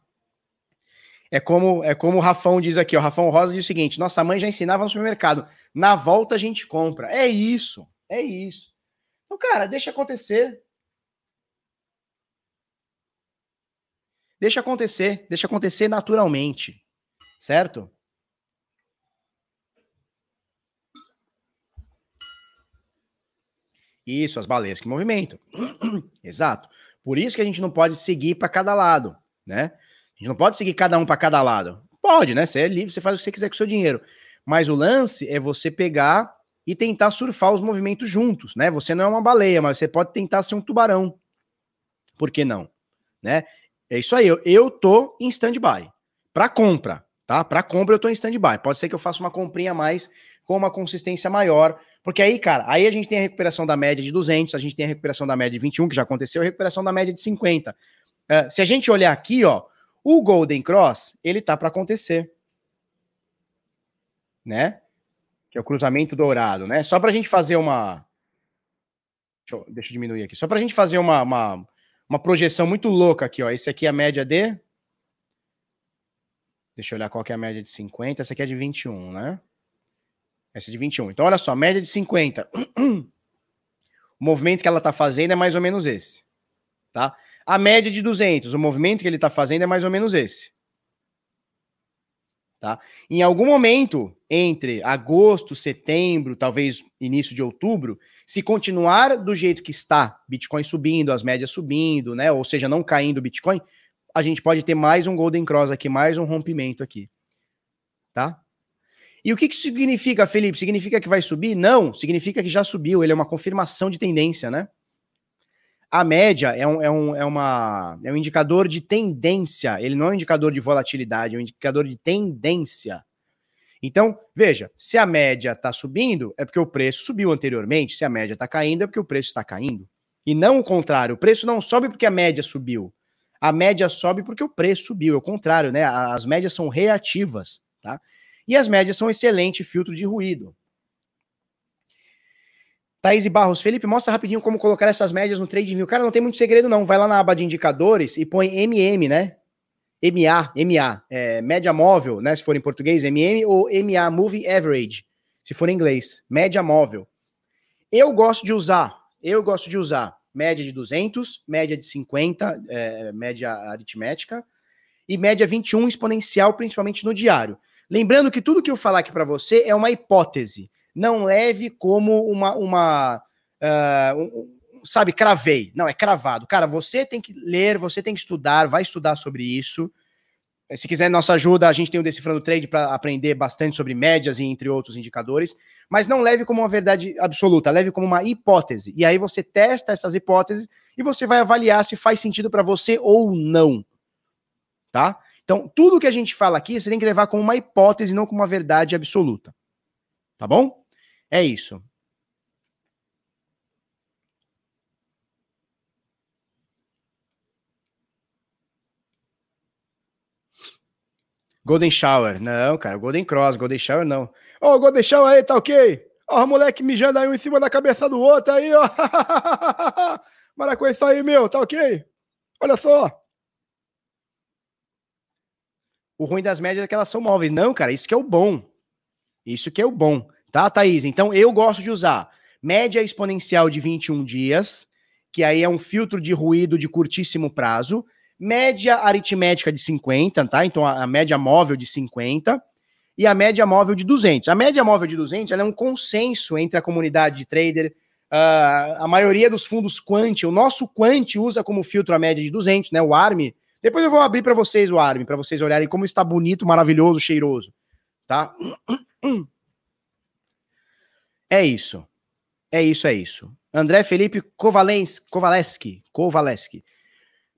É como é como o Rafão diz aqui, o Rafão Rosa diz o seguinte: nossa mãe já ensinava no supermercado, na volta a gente compra. É isso, é isso. Então, cara, deixa acontecer, Deixa acontecer, deixa acontecer naturalmente, certo? Isso, as baleias que movimentam. Exato. Por isso que a gente não pode seguir para cada lado, né? A gente não pode seguir cada um para cada lado. Pode, né? Você é livre, você faz o que você quiser com o seu dinheiro. Mas o lance é você pegar e tentar surfar os movimentos juntos, né? Você não é uma baleia, mas você pode tentar ser um tubarão. Por que não? Né? É isso aí, eu, eu tô em stand-by. Para compra, tá? Para compra eu tô em stand-by. Pode ser que eu faça uma comprinha a mais com uma consistência maior, porque aí, cara, aí a gente tem a recuperação da média de 200, a gente tem a recuperação da média de 21, que já aconteceu, a recuperação da média de 50. Uh, é, se a gente olhar aqui, ó, o Golden Cross, ele tá para acontecer. Né? Que é o cruzamento dourado, né? Só pra gente fazer uma. Deixa eu, deixa eu diminuir aqui. Só pra gente fazer uma, uma uma projeção muito louca aqui, ó. Esse aqui é a média de. Deixa eu olhar qual que é a média de 50. Essa aqui é de 21, né? Essa é de 21. Então, olha só, média de 50. o movimento que ela está fazendo é mais ou menos esse. Tá? A média de 200, o movimento que ele está fazendo é mais ou menos esse. Tá? Em algum momento, entre agosto, setembro, talvez início de outubro, se continuar do jeito que está, Bitcoin subindo, as médias subindo, né? Ou seja, não caindo o Bitcoin, a gente pode ter mais um Golden Cross aqui, mais um rompimento aqui. Tá? E o que, que significa, Felipe? Significa que vai subir? Não, significa que já subiu. Ele é uma confirmação de tendência, né? A média é um, é um, é uma, é um indicador de tendência, ele não é um indicador de volatilidade, é um indicador de tendência. Então, veja, se a média está subindo, é porque o preço subiu anteriormente, se a média está caindo, é porque o preço está caindo. E não o contrário, o preço não sobe porque a média subiu. A média sobe porque o preço subiu, é o contrário, né? As médias são reativas, tá? E as médias são um excelente filtro de ruído. Thaís e Barros, Felipe, mostra rapidinho como colocar essas médias no TradingView. Cara, não tem muito segredo não. Vai lá na aba de indicadores e põe MM, né? MA, MA, é, média móvel, né? Se for em português, MM ou MA, Moving Average, se for em inglês, média móvel. Eu gosto de usar, eu gosto de usar média de 200, média de 50, é, média aritmética, e média 21 exponencial, principalmente no diário. Lembrando que tudo que eu falar aqui para você é uma hipótese não leve como uma, uma uh, um, sabe, cravei. Não, é cravado. Cara, você tem que ler, você tem que estudar, vai estudar sobre isso. Se quiser nossa ajuda, a gente tem o Decifrando Trade para aprender bastante sobre médias e entre outros indicadores, mas não leve como uma verdade absoluta, leve como uma hipótese. E aí você testa essas hipóteses e você vai avaliar se faz sentido para você ou não. Tá? Então, tudo que a gente fala aqui, você tem que levar como uma hipótese, não como uma verdade absoluta. Tá bom? É isso. Golden Shower. Não, cara, Golden Cross, Golden Shower não. Ô, oh, Golden Shower aí, tá ok? Ó, oh, moleque mijando aí um em cima da cabeça do outro aí, ó. Para com isso aí, meu, tá ok? Olha só. O ruim das médias é que elas são móveis. Não, cara, isso que é o bom. Isso que é o bom. Tá, Thaís? Então eu gosto de usar média exponencial de 21 dias, que aí é um filtro de ruído de curtíssimo prazo, média aritmética de 50, tá? Então a, a média móvel de 50 e a média móvel de 200. A média móvel de 200 é um consenso entre a comunidade de trader, uh, a maioria dos fundos Quant, o nosso Quant usa como filtro a média de 200, né? O ARM. Depois eu vou abrir para vocês o ARM, para vocês olharem como está bonito, maravilhoso, cheiroso, tá? É isso. É isso, é isso. André Felipe Kovalens, Kovaleski, Kovaleski.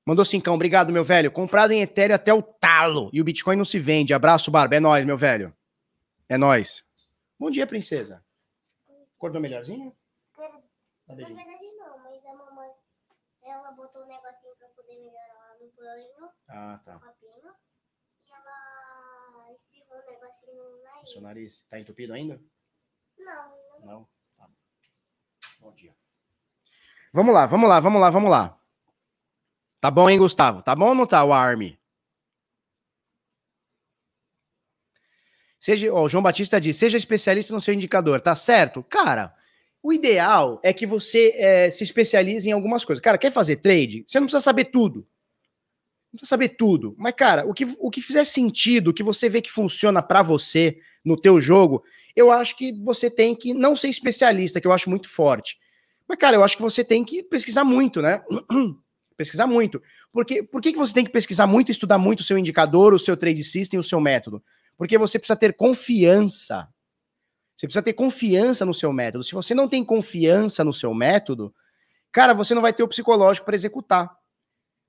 Mandou cincão, obrigado, meu velho. Comprado em Ethereum até o talo. E o Bitcoin não se vende. Abraço, Barba. É nóis, meu velho. É nóis. Bom dia, princesa. Acordou melhorzinho? Na verdade, não, mas a mamãe, ela botou um negocinho pra poder melhorar no banho. Ah, tá. E ela espirrou um negocinho no nariz. Seu nariz tá entupido ainda? Não, não. Tá. Bom dia. Vamos lá, vamos lá, vamos lá, vamos lá. Tá bom, hein, Gustavo? Tá bom ou não tá o Army? Seja, ó, o João Batista diz: seja especialista no seu indicador, tá certo? Cara, o ideal é que você é, se especialize em algumas coisas. Cara, quer fazer trade? Você não precisa saber tudo. Não precisa saber tudo. Mas, cara, o que, o que fizer sentido, o que você vê que funciona para você no teu jogo, eu acho que você tem que não ser especialista, que eu acho muito forte. Mas, cara, eu acho que você tem que pesquisar muito, né? pesquisar muito. Porque, por que, que você tem que pesquisar muito estudar muito o seu indicador, o seu trade system, o seu método? Porque você precisa ter confiança. Você precisa ter confiança no seu método. Se você não tem confiança no seu método, cara, você não vai ter o psicológico para executar.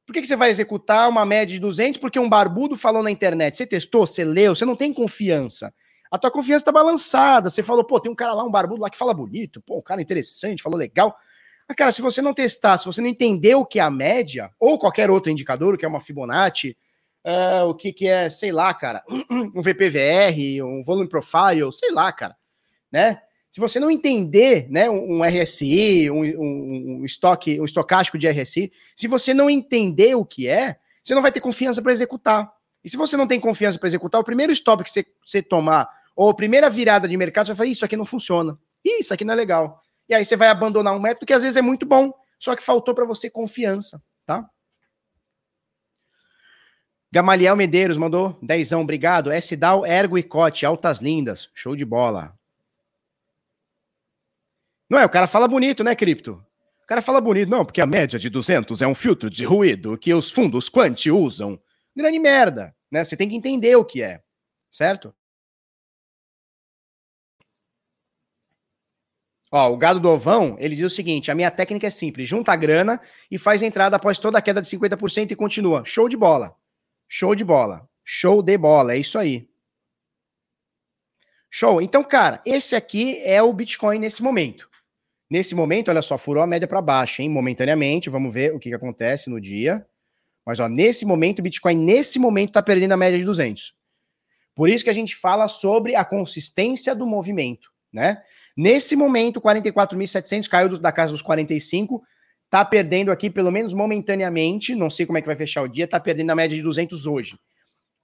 Por que, que você vai executar uma média de 200 porque um barbudo falou na internet? Você testou, você leu, você não tem confiança. A tua confiança tá balançada. Você falou, pô, tem um cara lá, um barbudo lá que fala bonito, pô, um cara interessante, falou legal. Mas, cara, se você não testar, se você não entender o que é a média, ou qualquer outro indicador, o que é uma Fibonacci, uh, o que, que é, sei lá, cara, um VPVR, um Volume Profile, sei lá, cara, né? Se você não entender, né, um RSI, um, um, um estoque, um estocástico de RSI, se você não entender o que é, você não vai ter confiança para executar. E se você não tem confiança para executar, o primeiro stop que você, você tomar, ou a primeira virada de mercado, você vai falar, isso aqui não funciona. Isso aqui não é legal. E aí você vai abandonar um método que às vezes é muito bom, só que faltou para você confiança, tá? Gamaliel Medeiros mandou dezão, obrigado. S-Dal, Ergo e Cote, altas lindas, show de bola. Não é? O cara fala bonito, né, Cripto? O cara fala bonito. Não, porque a média de 200 é um filtro de ruído que os fundos Quant usam. Grande merda, né? Você tem que entender o que é, certo? Ó, o gado do ovão, ele diz o seguinte: a minha técnica é simples: junta a grana e faz entrada após toda a queda de 50% e continua. Show de bola. Show de bola. Show de bola. É isso aí. Show. Então, cara, esse aqui é o Bitcoin nesse momento. Nesse momento, olha só, furou a média para baixo, hein? Momentaneamente, vamos ver o que, que acontece no dia. Mas, ó, nesse momento, o Bitcoin, nesse momento, está perdendo a média de 200. Por isso que a gente fala sobre a consistência do movimento, né? Nesse momento, 44.700 caiu da casa dos 45, tá perdendo aqui, pelo menos momentaneamente, não sei como é que vai fechar o dia, tá perdendo a média de 200 hoje.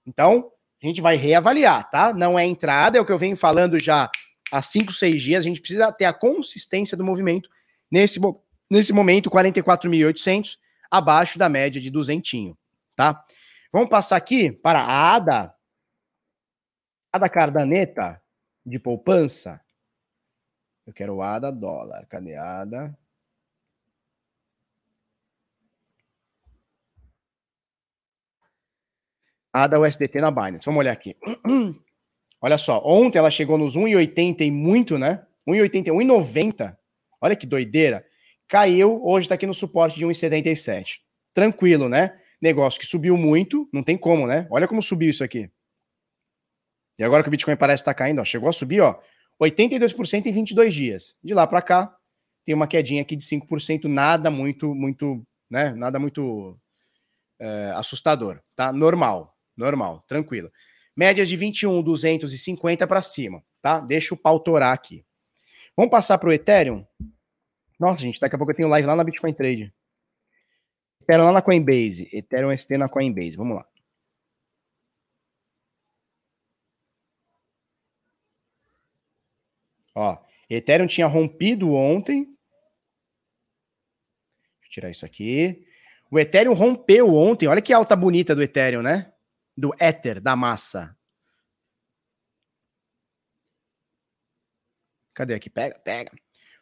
Então, a gente vai reavaliar, tá? Não é entrada, é o que eu venho falando já há 5, 6 dias, a gente precisa ter a consistência do movimento. Nesse, nesse momento, 44.800, abaixo da média de 200, tá? Vamos passar aqui para a ADA, ADA Cardaneta de poupança. Eu quero ADA dólar. Cadê ADA? ADA USDT na Binance. Vamos olhar aqui. Olha só, ontem ela chegou nos 1,80 e muito, né? 1,80, 1,90. Olha que doideira. Caiu, hoje está aqui no suporte de 1,77. Tranquilo, né? Negócio que subiu muito, não tem como, né? Olha como subiu isso aqui. E agora que o Bitcoin parece estar tá caindo, ó, chegou a subir, ó, 82% em 22 dias. De lá para cá, tem uma quedinha aqui de 5%, nada muito, muito, né? Nada muito é, assustador, tá? Normal, normal, tranquilo. Médias de 21, 250 para cima, tá? Deixa o pau torar aqui. Vamos passar para o Ethereum? Nossa, gente, daqui a pouco eu tenho live lá na Bitcoin Trade. Ethereum lá na Coinbase. Ethereum ST na Coinbase. Vamos lá. Ó, Ethereum tinha rompido ontem. Deixa eu tirar isso aqui. O Ethereum rompeu ontem. Olha que alta bonita do Ethereum, né? Do Ether, da massa. Cadê aqui? Pega, pega.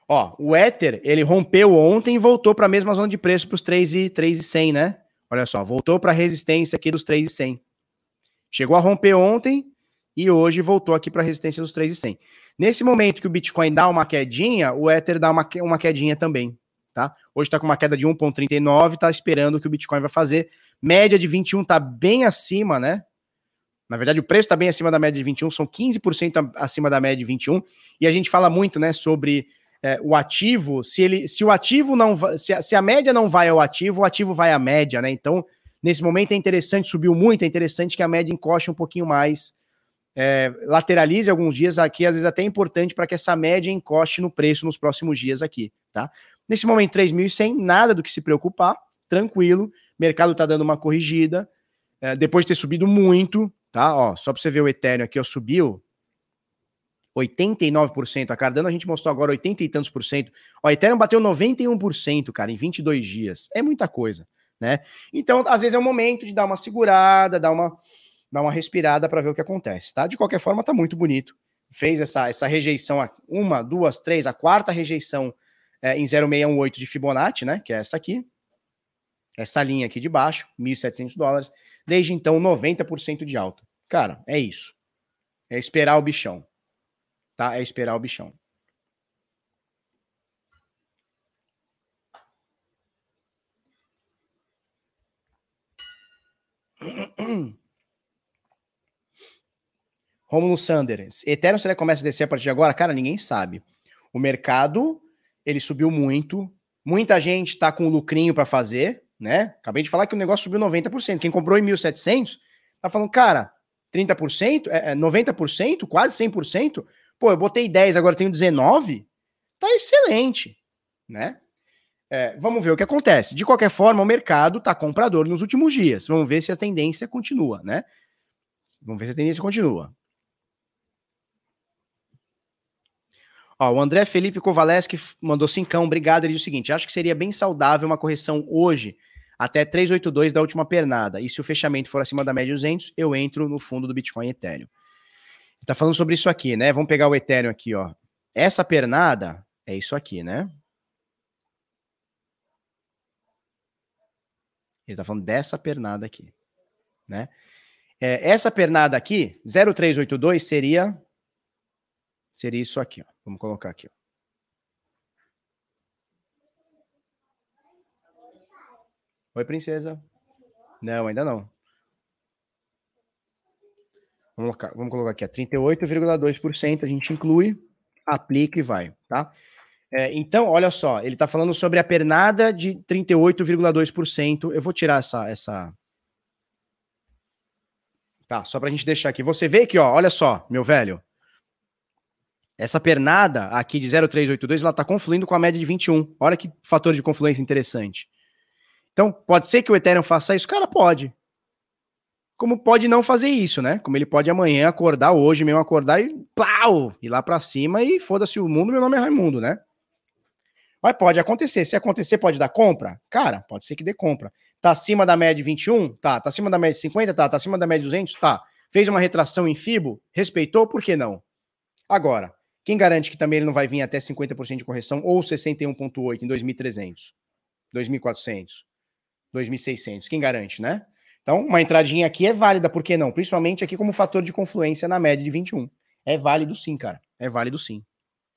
Ó, o Ether, ele rompeu ontem e voltou para a mesma zona de preço para os 3,100, né? Olha só, voltou para a resistência aqui dos 3,100. Chegou a romper ontem e hoje voltou aqui para a resistência dos 3,100. Nesse momento que o Bitcoin dá uma quedinha, o Ether dá uma, uma quedinha também, tá? Hoje está com uma queda de 1,39, está esperando o que o Bitcoin vai fazer. Média de 21 está bem acima, né? Na verdade, o preço está bem acima da média de 21, são 15% acima da média de 21. E a gente fala muito, né, sobre é, o ativo, se ele, se o ativo não, se a, se a média não vai ao ativo, o ativo vai à média, né? Então, nesse momento é interessante, subiu muito, é interessante que a média encoste um pouquinho mais é, lateralize alguns dias aqui, às vezes até é importante para que essa média encoste no preço nos próximos dias aqui, tá? Nesse momento, 3.100, nada do que se preocupar, tranquilo, mercado tá dando uma corrigida, é, depois de ter subido muito, tá? Ó, só para você ver o Ethereum aqui, ó, subiu 89%, a Cardano a gente mostrou agora 80 e tantos por cento, ó, Ethereum bateu 91%, cara, em 22 dias, é muita coisa, né? Então, às vezes é o momento de dar uma segurada, dar uma dar uma respirada para ver o que acontece, tá? De qualquer forma, tá muito bonito. Fez essa, essa rejeição, uma, duas, três, a quarta rejeição é, em 0618 de Fibonacci, né? Que é essa aqui. Essa linha aqui de baixo, 1.700 dólares. Desde então, 90% de alta. Cara, é isso. É esperar o bichão. Tá? É esperar o bichão. Romulo Sanders. Ethereum será que começa a descer a partir de agora? Cara, ninguém sabe. O mercado, ele subiu muito. Muita gente está com lucrinho para fazer, né? Acabei de falar que o negócio subiu 90%. Quem comprou em 1.700 tá falando, cara, 30%, é, 90%, é, quase 100%. Pô, eu botei 10, agora tenho 19. Tá excelente, né? É, vamos ver o que acontece. De qualquer forma, o mercado tá comprador nos últimos dias. Vamos ver se a tendência continua, né? Vamos ver se a tendência continua. Ó, o André Felipe Kovaleski mandou cincão, obrigado. Ele diz o seguinte: acho que seria bem saudável uma correção hoje até 382 da última pernada. E se o fechamento for acima da média 200, eu entro no fundo do Bitcoin Ethereum. Ele tá falando sobre isso aqui, né? Vamos pegar o Ethereum aqui, ó. Essa pernada é isso aqui, né? Ele tá falando dessa pernada aqui, né? É, essa pernada aqui, 0382, seria seria isso aqui, ó. Vamos colocar aqui. Oi, princesa. Não, ainda não. Vamos colocar, vamos colocar aqui, 38,2% a gente inclui, aplica e vai, tá? É, então, olha só, ele está falando sobre a pernada de 38,2%. Eu vou tirar essa, essa, Tá, só pra gente deixar aqui. Você vê que, ó, olha só, meu velho. Essa pernada aqui de 0,382, ela está confluindo com a média de 21. Olha que fator de confluência interessante. Então, pode ser que o Ethereum faça isso? Cara, pode. Como pode não fazer isso, né? Como ele pode amanhã acordar, hoje mesmo acordar e plau, ir lá para cima e foda-se o mundo, meu nome é Raimundo, né? Mas pode acontecer. Se acontecer, pode dar compra? Cara, pode ser que dê compra. Tá acima da média de 21? Tá. Tá acima da média de 50? Tá. Tá acima da média de 200? Tá. Fez uma retração em FIBO? Respeitou? Por que não? Agora, quem garante que também ele não vai vir até 50% de correção ou 61,8 em 2.300, 2.400, 2.600? Quem garante, né? Então, uma entradinha aqui é válida, por que não? Principalmente aqui como fator de confluência na média de 21. É válido sim, cara. É válido sim.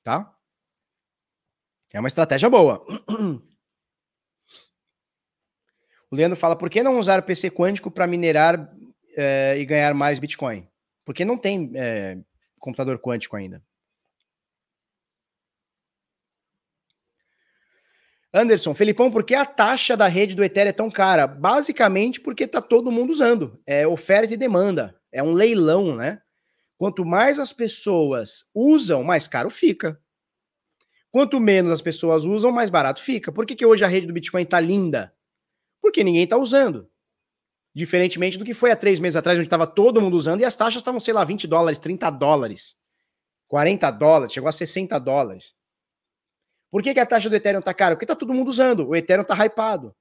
Tá? É uma estratégia boa. O Leandro fala: por que não usar PC quântico para minerar é, e ganhar mais Bitcoin? Porque não tem é, computador quântico ainda. Anderson, Felipão, por que a taxa da rede do Ethereum é tão cara? Basicamente porque está todo mundo usando. É oferta e demanda. É um leilão, né? Quanto mais as pessoas usam, mais caro fica. Quanto menos as pessoas usam, mais barato fica. Por que, que hoje a rede do Bitcoin está linda? Porque ninguém está usando. Diferentemente do que foi há três meses atrás, onde estava todo mundo usando e as taxas estavam, sei lá, 20 dólares, 30 dólares, 40 dólares, chegou a 60 dólares. Por que, que a taxa do Ethereum está cara? Porque está todo mundo usando. O Ethereum está hypado.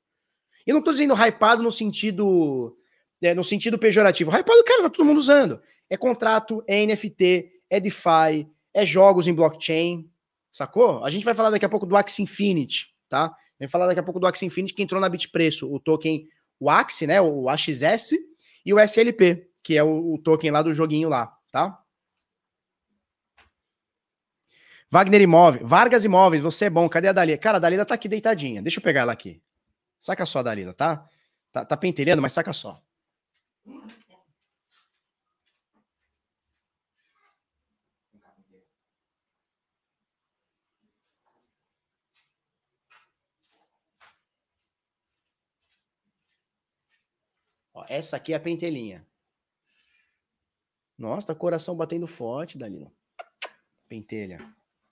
E não estou dizendo hypado no sentido é, no sentido pejorativo. Hypado, cara, tá todo mundo usando. É contrato, é NFT, é DeFi, é jogos em blockchain. Sacou? A gente vai falar daqui a pouco do Axie Infinity, tá? Vai falar daqui a pouco do Axie Infinity que entrou na Bitpreço, o token, o Axie, né? O AXS e o SLP, que é o, o token lá do joguinho lá, tá? Wagner Imóveis, Vargas Imóveis, você é bom. Cadê a Dalila? Cara, a Dalila tá aqui deitadinha. Deixa eu pegar ela aqui. Saca só, Dalila, tá? Tá, tá pentelhando, mas saca só. Ó, essa aqui é a pentelinha. Nossa, tá coração batendo forte, Dalila. Pentelha.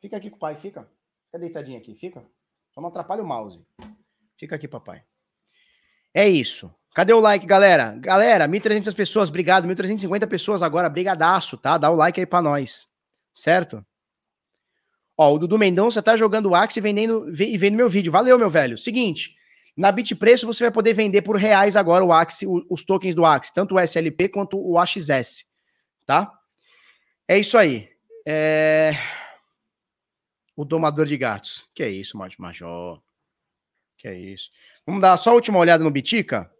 Fica aqui com o pai, fica. Fica deitadinho aqui, fica. Só não atrapalha o mouse. Fica aqui, papai. É isso. Cadê o like, galera? Galera, 1.300 pessoas, obrigado. 1.350 pessoas agora, brigadaço, tá? Dá o like aí pra nós. Certo? Ó, o Dudu Mendonça tá jogando o Axie e vendendo, vendo meu vídeo. Valeu, meu velho. Seguinte, na Bitpreço você vai poder vender por reais agora o Axie, os tokens do Axie, tanto o SLP quanto o AXS, tá? É isso aí. É... O domador de gatos. Que é isso, Major? Que é isso. Vamos dar só a última olhada no Bitica?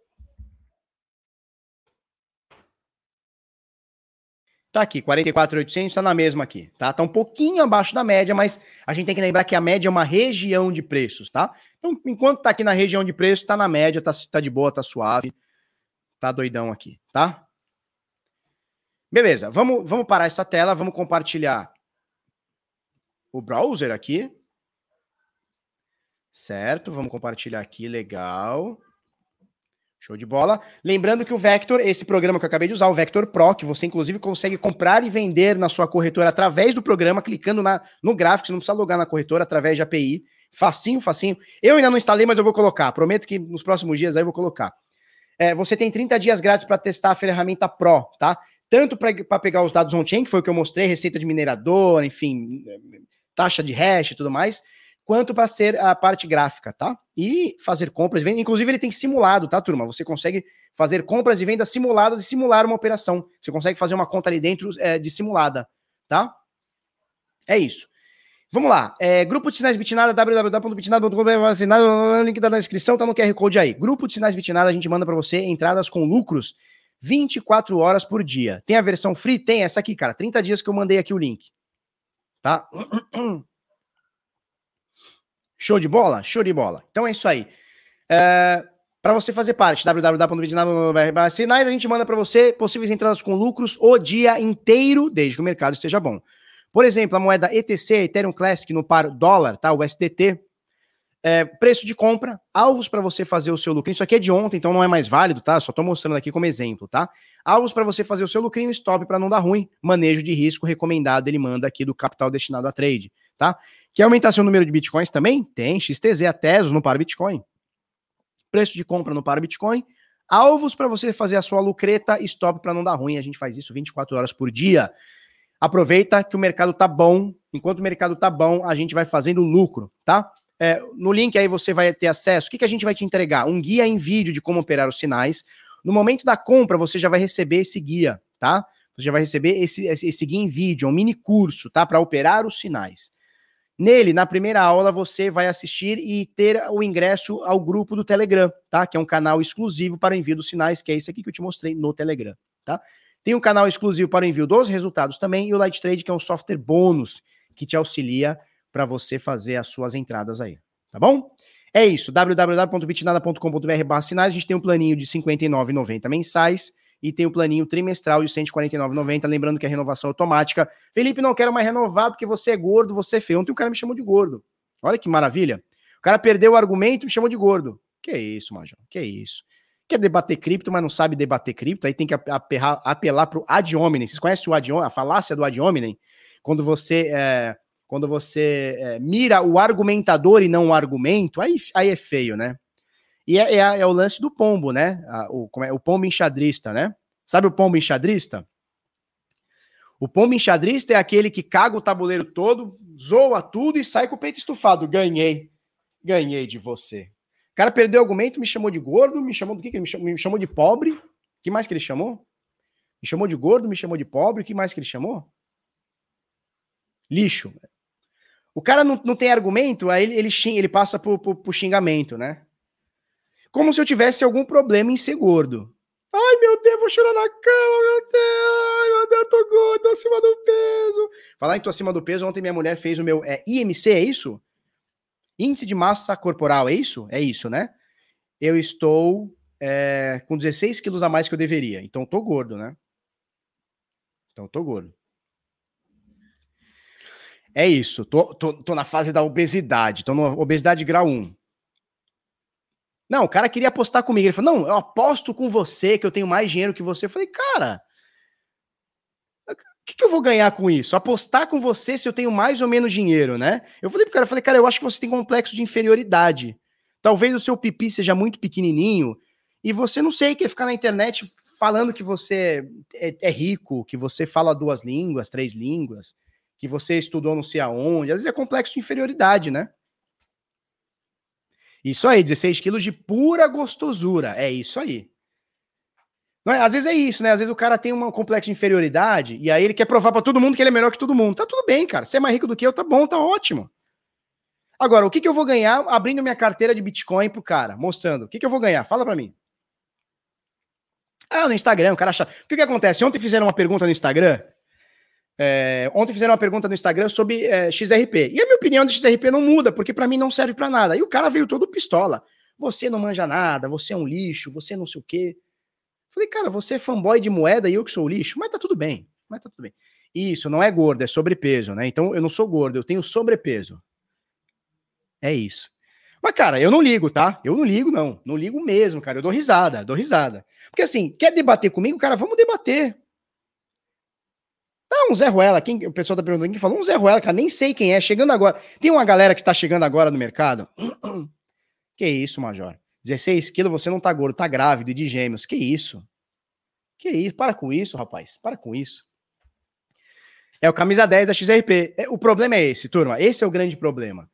Tá aqui, 44,800, tá na mesma aqui, tá? Tá um pouquinho abaixo da média, mas a gente tem que lembrar que a média é uma região de preços, tá? Então, enquanto tá aqui na região de preço, tá na média, tá, tá de boa, tá suave, tá doidão aqui, tá? Beleza, vamos, vamos parar essa tela, vamos compartilhar o browser aqui. Certo, vamos compartilhar aqui, legal. Show de bola. Lembrando que o Vector, esse programa que eu acabei de usar, o Vector Pro, que você inclusive consegue comprar e vender na sua corretora através do programa, clicando na, no gráfico, você não precisa logar na corretora através de API. Facinho, facinho. Eu ainda não instalei, mas eu vou colocar. Prometo que nos próximos dias aí eu vou colocar. É, você tem 30 dias grátis para testar a ferramenta Pro, tá? Tanto para pegar os dados on-chain, que foi o que eu mostrei, receita de minerador, enfim, taxa de hash e tudo mais, quanto para ser a parte gráfica, tá? E fazer compras e vendas. Inclusive, ele tem simulado, tá, turma? Você consegue fazer compras e vendas simuladas e simular uma operação. Você consegue fazer uma conta ali dentro é, de simulada, tá? É isso. Vamos lá. É, grupo de sinais Bitnada, www.bitnada.com.br, link da descrição, tá no QR Code aí. Grupo de sinais Bitnada, a gente manda para você entradas com lucros 24 horas por dia. Tem a versão free? Tem essa aqui, cara. 30 dias que eu mandei aqui o link. Tá? Show de bola? Show de bola. Então é isso aí. É, para você fazer parte. www.bitnada.br sinais, a gente manda para você possíveis entradas com lucros o dia inteiro, desde que o mercado esteja bom. Por exemplo, a moeda ETC, Ethereum Classic, no par dólar, tá? O SDT, é, preço de compra, alvos para você fazer o seu lucro. Isso aqui é de ontem, então não é mais válido, tá? Só estou mostrando aqui como exemplo, tá? Alvos para você fazer o seu lucrinho, stop para não dar ruim, manejo de risco recomendado, ele manda aqui do capital destinado a trade, tá? Quer aumentar seu número de bitcoins também? Tem, XTZ, a Tesos no par Bitcoin. Preço de compra no par Bitcoin, alvos para você fazer a sua lucreta, stop para não dar ruim. A gente faz isso 24 horas por dia. Aproveita que o mercado tá bom. Enquanto o mercado tá bom, a gente vai fazendo lucro, tá? É, no link aí você vai ter acesso. O que, que a gente vai te entregar? Um guia em vídeo de como operar os sinais. No momento da compra, você já vai receber esse guia, tá? Você já vai receber esse, esse, esse guia em vídeo, um mini curso, tá? Para operar os sinais. Nele, na primeira aula, você vai assistir e ter o ingresso ao grupo do Telegram, tá? Que é um canal exclusivo para envio dos sinais, que é esse aqui que eu te mostrei no Telegram, tá? Tem um canal exclusivo para envio dos resultados também e o Light Trade, que é um software bônus que te auxilia para você fazer as suas entradas aí, tá bom? É isso, www.bitnada.com.br sinais, a gente tem um planinho de R$ 59,90 mensais e tem o planinho trimestral de R$ 149,90, lembrando que é renovação automática. Felipe, não quero mais renovar porque você é gordo, você é feio. Ontem o cara me chamou de gordo. Olha que maravilha. O cara perdeu o argumento e me chamou de gordo. Que isso, Major, que isso quer debater cripto, mas não sabe debater cripto, aí tem que apelar, apelar para o ad hominem. Vocês conhecem o ad a falácia do ad hominem? Quando você, é, quando você é, mira o argumentador e não o argumento, aí, aí é feio, né? E é, é, é o lance do pombo, né? o, como é, o pombo enxadrista, né? Sabe o pombo enxadrista? O pombo enxadrista é aquele que caga o tabuleiro todo, zoa tudo e sai com o peito estufado. Ganhei. Ganhei de você cara perdeu o argumento, me chamou de gordo, me chamou do que? me, chamou, me chamou de pobre. que mais que ele chamou? Me chamou de gordo, me chamou de pobre. que mais que ele chamou? Lixo. O cara não, não tem argumento, aí ele, ele, ele passa pro, pro, pro xingamento, né? Como se eu tivesse algum problema em ser gordo. Ai, meu Deus, vou chorar na cama, meu Deus. Ai, meu Deus, eu tô gordo, tô acima do peso. Falar em tô acima do peso, ontem minha mulher fez o meu é, IMC, é isso? Índice de massa corporal, é isso? É isso, né? Eu estou é, com 16 quilos a mais que eu deveria. Então, tô gordo, né? Então, tô gordo. É isso. Tô, tô, tô na fase da obesidade. Tô na obesidade grau 1. Não, o cara queria apostar comigo. Ele falou: Não, eu aposto com você que eu tenho mais dinheiro que você. Eu falei: Cara, que, que eu vou ganhar com isso? Apostar com você se eu tenho mais ou menos dinheiro, né? Eu falei pro cara, eu falei, cara, eu acho que você tem complexo de inferioridade. Talvez o seu pipi seja muito pequenininho e você não sei, quer ficar na internet falando que você é, é, rico, que você fala duas línguas, três línguas, que você estudou não sei aonde. Às vezes é complexo de inferioridade, né? Isso aí, 16 quilos de pura gostosura. É isso aí. Não é? Às vezes é isso, né? Às vezes o cara tem um complexo de inferioridade e aí ele quer provar para todo mundo que ele é melhor que todo mundo. Tá tudo bem, cara. Você é mais rico do que eu, tá bom, tá ótimo. Agora, o que, que eu vou ganhar abrindo minha carteira de Bitcoin pro cara, mostrando? O que, que eu vou ganhar? Fala para mim. Ah, no Instagram, o cara acha. O que, que acontece? Ontem fizeram uma pergunta no Instagram. É... Ontem fizeram uma pergunta no Instagram sobre é, XRP. E a minha opinião de XRP não muda, porque para mim não serve para nada. E o cara veio todo pistola. Você não manja nada, você é um lixo, você não sei o quê. Falei, cara, você é fanboy de moeda e eu que sou lixo, mas tá tudo bem, mas tá tudo bem. Isso, não é gordo, é sobrepeso, né? Então eu não sou gordo, eu tenho sobrepeso. É isso. Mas, cara, eu não ligo, tá? Eu não ligo, não. Não ligo mesmo, cara. Eu dou risada, dou risada. Porque assim, quer debater comigo, cara? Vamos debater. Ah, um Zé Ruela, quem, o pessoal tá perguntando quem falou, um Zé Ruela, cara, nem sei quem é, chegando agora. Tem uma galera que tá chegando agora no mercado. Que isso, Major? 16 quilos, você não tá gordo, tá grávido de gêmeos. Que isso? Que isso? Para com isso, rapaz. Para com isso. É o camisa 10 da XRP. É, o problema é esse, turma. Esse é o grande problema.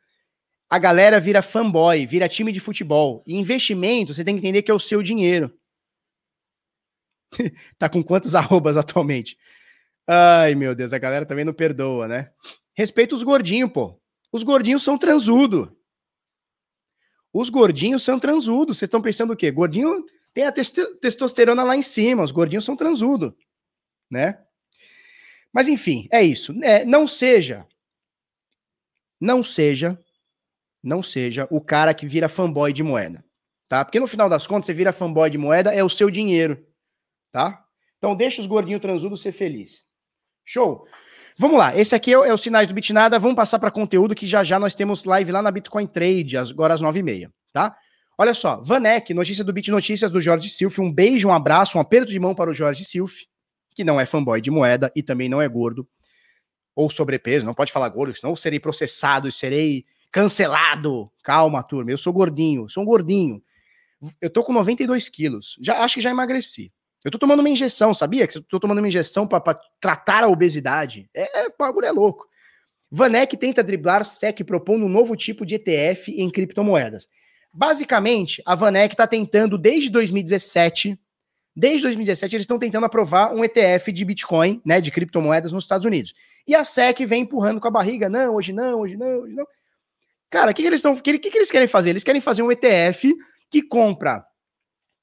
A galera vira fanboy, vira time de futebol. E investimento, você tem que entender que é o seu dinheiro. tá com quantos arrobas atualmente? Ai, meu Deus, a galera também não perdoa, né? Respeita os gordinhos, pô. Os gordinhos são transudo. Os gordinhos são transudos. Vocês estão pensando o quê? Gordinho tem a testosterona lá em cima. Os gordinhos são transudos, né? Mas enfim, é isso. É, não seja, não seja, não seja o cara que vira fanboy de moeda, tá? Porque no final das contas, você vira fanboy de moeda, é o seu dinheiro, tá? Então deixa os gordinhos transudos ser feliz. Show? Vamos lá, esse aqui é, o, é os sinais do Bitnada, vamos passar para conteúdo que já já nós temos live lá na Bitcoin Trade, agora às nove e meia, tá? Olha só, Vanek, notícia do Bit Notícias do Jorge Silf, um beijo, um abraço, um aperto de mão para o Jorge Silf, que não é fanboy de moeda e também não é gordo, ou sobrepeso, não pode falar gordo, senão serei processado serei cancelado. Calma, turma, eu sou gordinho, sou um gordinho. Eu tô com 92 quilos, já, acho que já emagreci. Eu tô tomando uma injeção, sabia? Que eu tô tomando uma injeção para tratar a obesidade. É, é, o bagulho é louco. Vanek tenta driblar SEC propondo um novo tipo de ETF em criptomoedas. Basicamente, a Vanek está tentando, desde 2017, desde 2017, eles estão tentando aprovar um ETF de Bitcoin, né, de criptomoedas nos Estados Unidos. E a SEC vem empurrando com a barriga, não, hoje não, hoje não, hoje não. Cara, o que, que eles estão, que, que, que eles querem fazer? Eles querem fazer um ETF que compra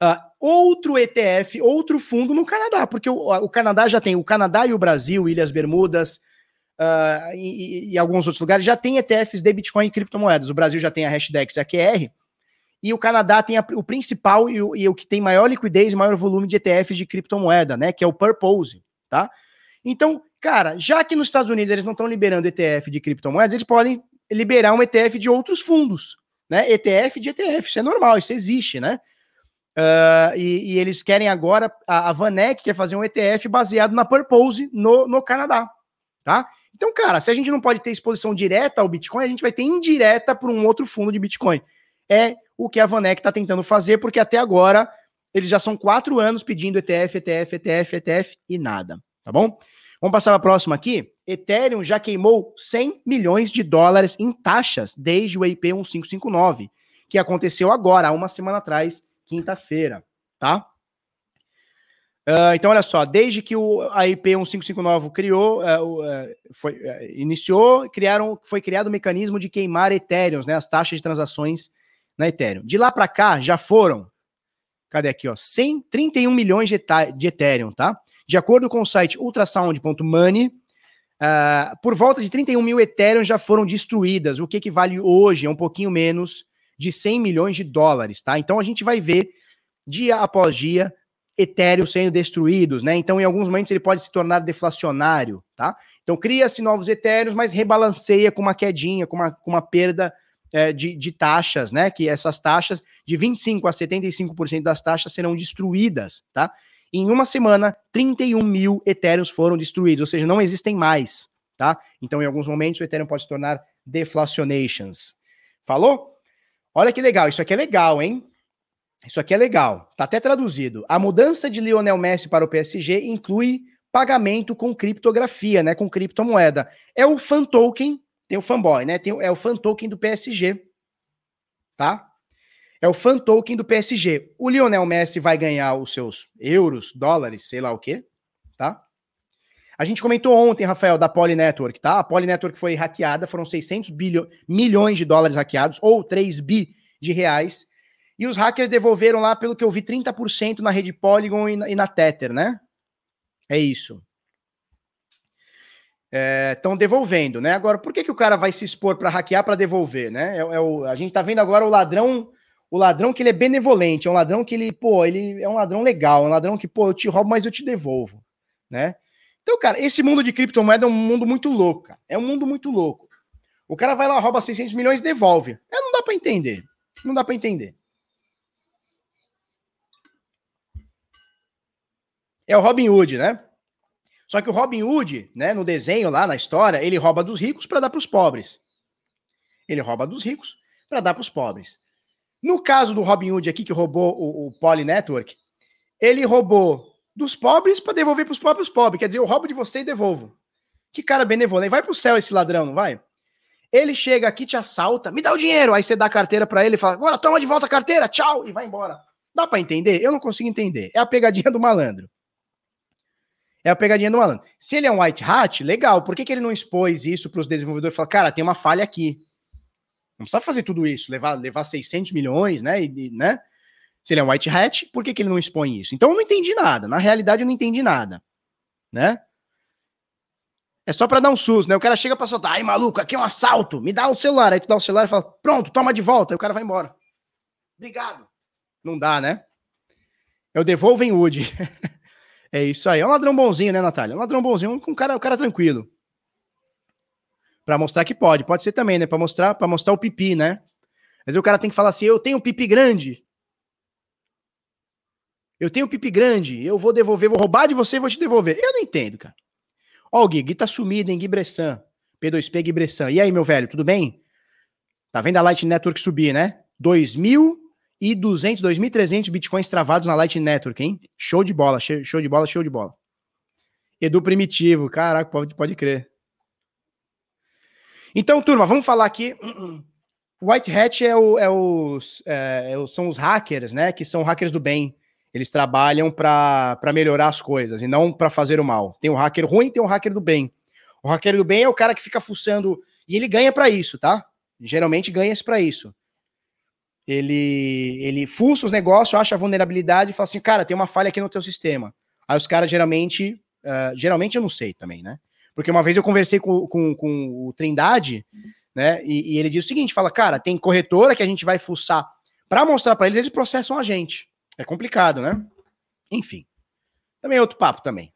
uh, outro ETF, outro fundo no Canadá, porque o, o, Canadá já tem, o Canadá e o Brasil, Ilhas Bermudas uh, e, e, alguns outros lugares já tem ETFs de Bitcoin e criptomoedas. O Brasil já tem a Hashdex e a QR, e o Canadá tem a, o principal e o, e o, que tem maior liquidez, maior volume de ETFs de criptomoeda, né? Que é o Purpose, tá? Então, cara, já que nos Estados Unidos eles não estão liberando ETF de criptomoedas, eles podem liberar um ETF de outros fundos, né? ETF de ETF, isso é normal, isso existe, né? Uh, e, e, eles querem agora, a, a Vanek quer fazer um ETF baseado na Purpose no, no Canadá, tá? Então, cara, se a gente não pode ter exposição direta ao Bitcoin, a gente vai ter indireta por um outro fundo de Bitcoin. É o que a Vanek está tentando fazer, porque até agora eles já são quatro anos pedindo ETF, ETF, ETF, ETF e nada, tá bom? Vamos passar para a próxima aqui. Ethereum já queimou 100 milhões de dólares em taxas desde o IP 1559, que aconteceu agora, há uma semana atrás, quinta-feira, tá? Uh, então, olha só, desde que o, a IP 1559 criou, uh, uh, foi, iniciou, criaram, foi criado o mecanismo de queimar Ethereum, né, as taxas de transações na Ethereum. De lá para cá, já foram, cadê aqui, ó, 131 milhões de, de Ethereum, tá? De acordo com o site ultrasound.money, por volta de 31 mil Ethereum já foram destruídas, o que equivale hoje a um pouquinho menos de 100 milhões de dólares, tá? Então a gente vai ver dia após dia Ethereum sendo destruídos, né? Então em alguns momentos ele pode se tornar deflacionário, tá? Então cria-se novos Ethereum, mas rebalanceia com uma quedinha, com uma, com uma perda é, de, de taxas, né? Que essas taxas de 25 a 75% das taxas serão destruídas, tá? Em uma semana, 31 mil Ethereums foram destruídos, ou seja, não existem mais, tá? Então, em alguns momentos, o Ethereum pode se tornar deflacionations. Falou? Olha que legal, isso aqui é legal, hein? Isso aqui é legal. Tá até traduzido. A mudança de Lionel Messi para o PSG inclui pagamento com criptografia, né, com criptomoeda. É o fan token, tem o fanboy, né? Tem, é o fan token do PSG. Tá? É o fan token do PSG. O Lionel Messi vai ganhar os seus euros, dólares, sei lá o quê, tá? A gente comentou ontem, Rafael, da Poly Network, tá? A Poly Network foi hackeada, foram 600 bilho, milhões de dólares hackeados, ou 3 bi de reais. E os hackers devolveram lá, pelo que eu vi, 30% na rede Polygon e na, e na Tether, né? É isso. Estão é, devolvendo, né? Agora, por que, que o cara vai se expor para hackear para devolver, né? É, é, o, a gente tá vendo agora o ladrão, o ladrão que ele é benevolente, é um ladrão que ele, pô, ele é um ladrão legal, é um ladrão que, pô, eu te roubo, mas eu te devolvo, né? Então, cara, esse mundo de criptomoeda é um mundo muito louco, cara. É um mundo muito louco. O cara vai lá, rouba 600 milhões e devolve. É, não dá para entender. Não dá para entender. É o Robin Hood, né? Só que o Robin Hood, né, no desenho lá na história, ele rouba dos ricos para dar para os pobres. Ele rouba dos ricos para dar para os pobres. No caso do Robin Hood aqui que roubou o, o Poly Network, ele roubou dos pobres para devolver para os próprios pobres. Quer dizer, eu roubo de você e devolvo. Que cara benevolente. Vai pro céu esse ladrão, não vai? Ele chega aqui, te assalta, me dá o dinheiro. Aí você dá a carteira para ele e fala: agora toma de volta a carteira, tchau, e vai embora. Dá para entender? Eu não consigo entender. É a pegadinha do malandro. É a pegadinha do malandro. Se ele é um white hat, legal. Por que, que ele não expôs isso para os desenvolvedores e cara, tem uma falha aqui? Não precisa fazer tudo isso, levar, levar 600 milhões, né? E, né? Se ele é um white hat, por que, que ele não expõe isso? Então eu não entendi nada. Na realidade, eu não entendi nada. Né? É só para dar um susto, né? O cara chega pra soltar, ai, maluco, aqui é um assalto, me dá o celular. Aí tu dá o celular e fala, pronto, toma de volta. Aí o cara vai embora. Obrigado. Não dá, né? É o Devolvem Wood. é isso aí. É um ladrão bonzinho, né, Natália? É um ladrão bonzinho, um cara, um cara tranquilo. Para mostrar que pode. Pode ser também, né? Para mostrar, para mostrar o pipi, né? Mas o cara tem que falar assim: eu tenho um pipi grande. Eu tenho pipi grande, eu vou devolver, vou roubar de você e vou te devolver. Eu não entendo, cara. Ó, o Gui, Gui tá sumido, hein? Gui Bressan. P2P Gui Bressan. E aí, meu velho, tudo bem? Tá vendo a Light Network subir, né? 2.200, 2.300 bitcoins travados na Light Network, hein? Show de bola, show de bola, show de bola. Edu Primitivo, caraca, pode, pode crer. Então, turma, vamos falar aqui. White Hat é o, é os, é, é são os hackers, né? Que são hackers do bem. Eles trabalham para melhorar as coisas e não para fazer o mal. Tem o hacker ruim, tem o hacker do bem. O hacker do bem é o cara que fica fuçando e ele ganha para isso, tá? Geralmente ganha-se para isso. Ele ele fuça os negócios, acha a vulnerabilidade e fala assim, cara, tem uma falha aqui no teu sistema. Aí os caras geralmente, uh, geralmente eu não sei também, né? Porque uma vez eu conversei com, com, com o Trindade, né? E, e, ele diz o seguinte: fala, cara, tem corretora que a gente vai fuçar para mostrar para eles, eles processam a gente. É complicado, né? Enfim. Também é outro papo também.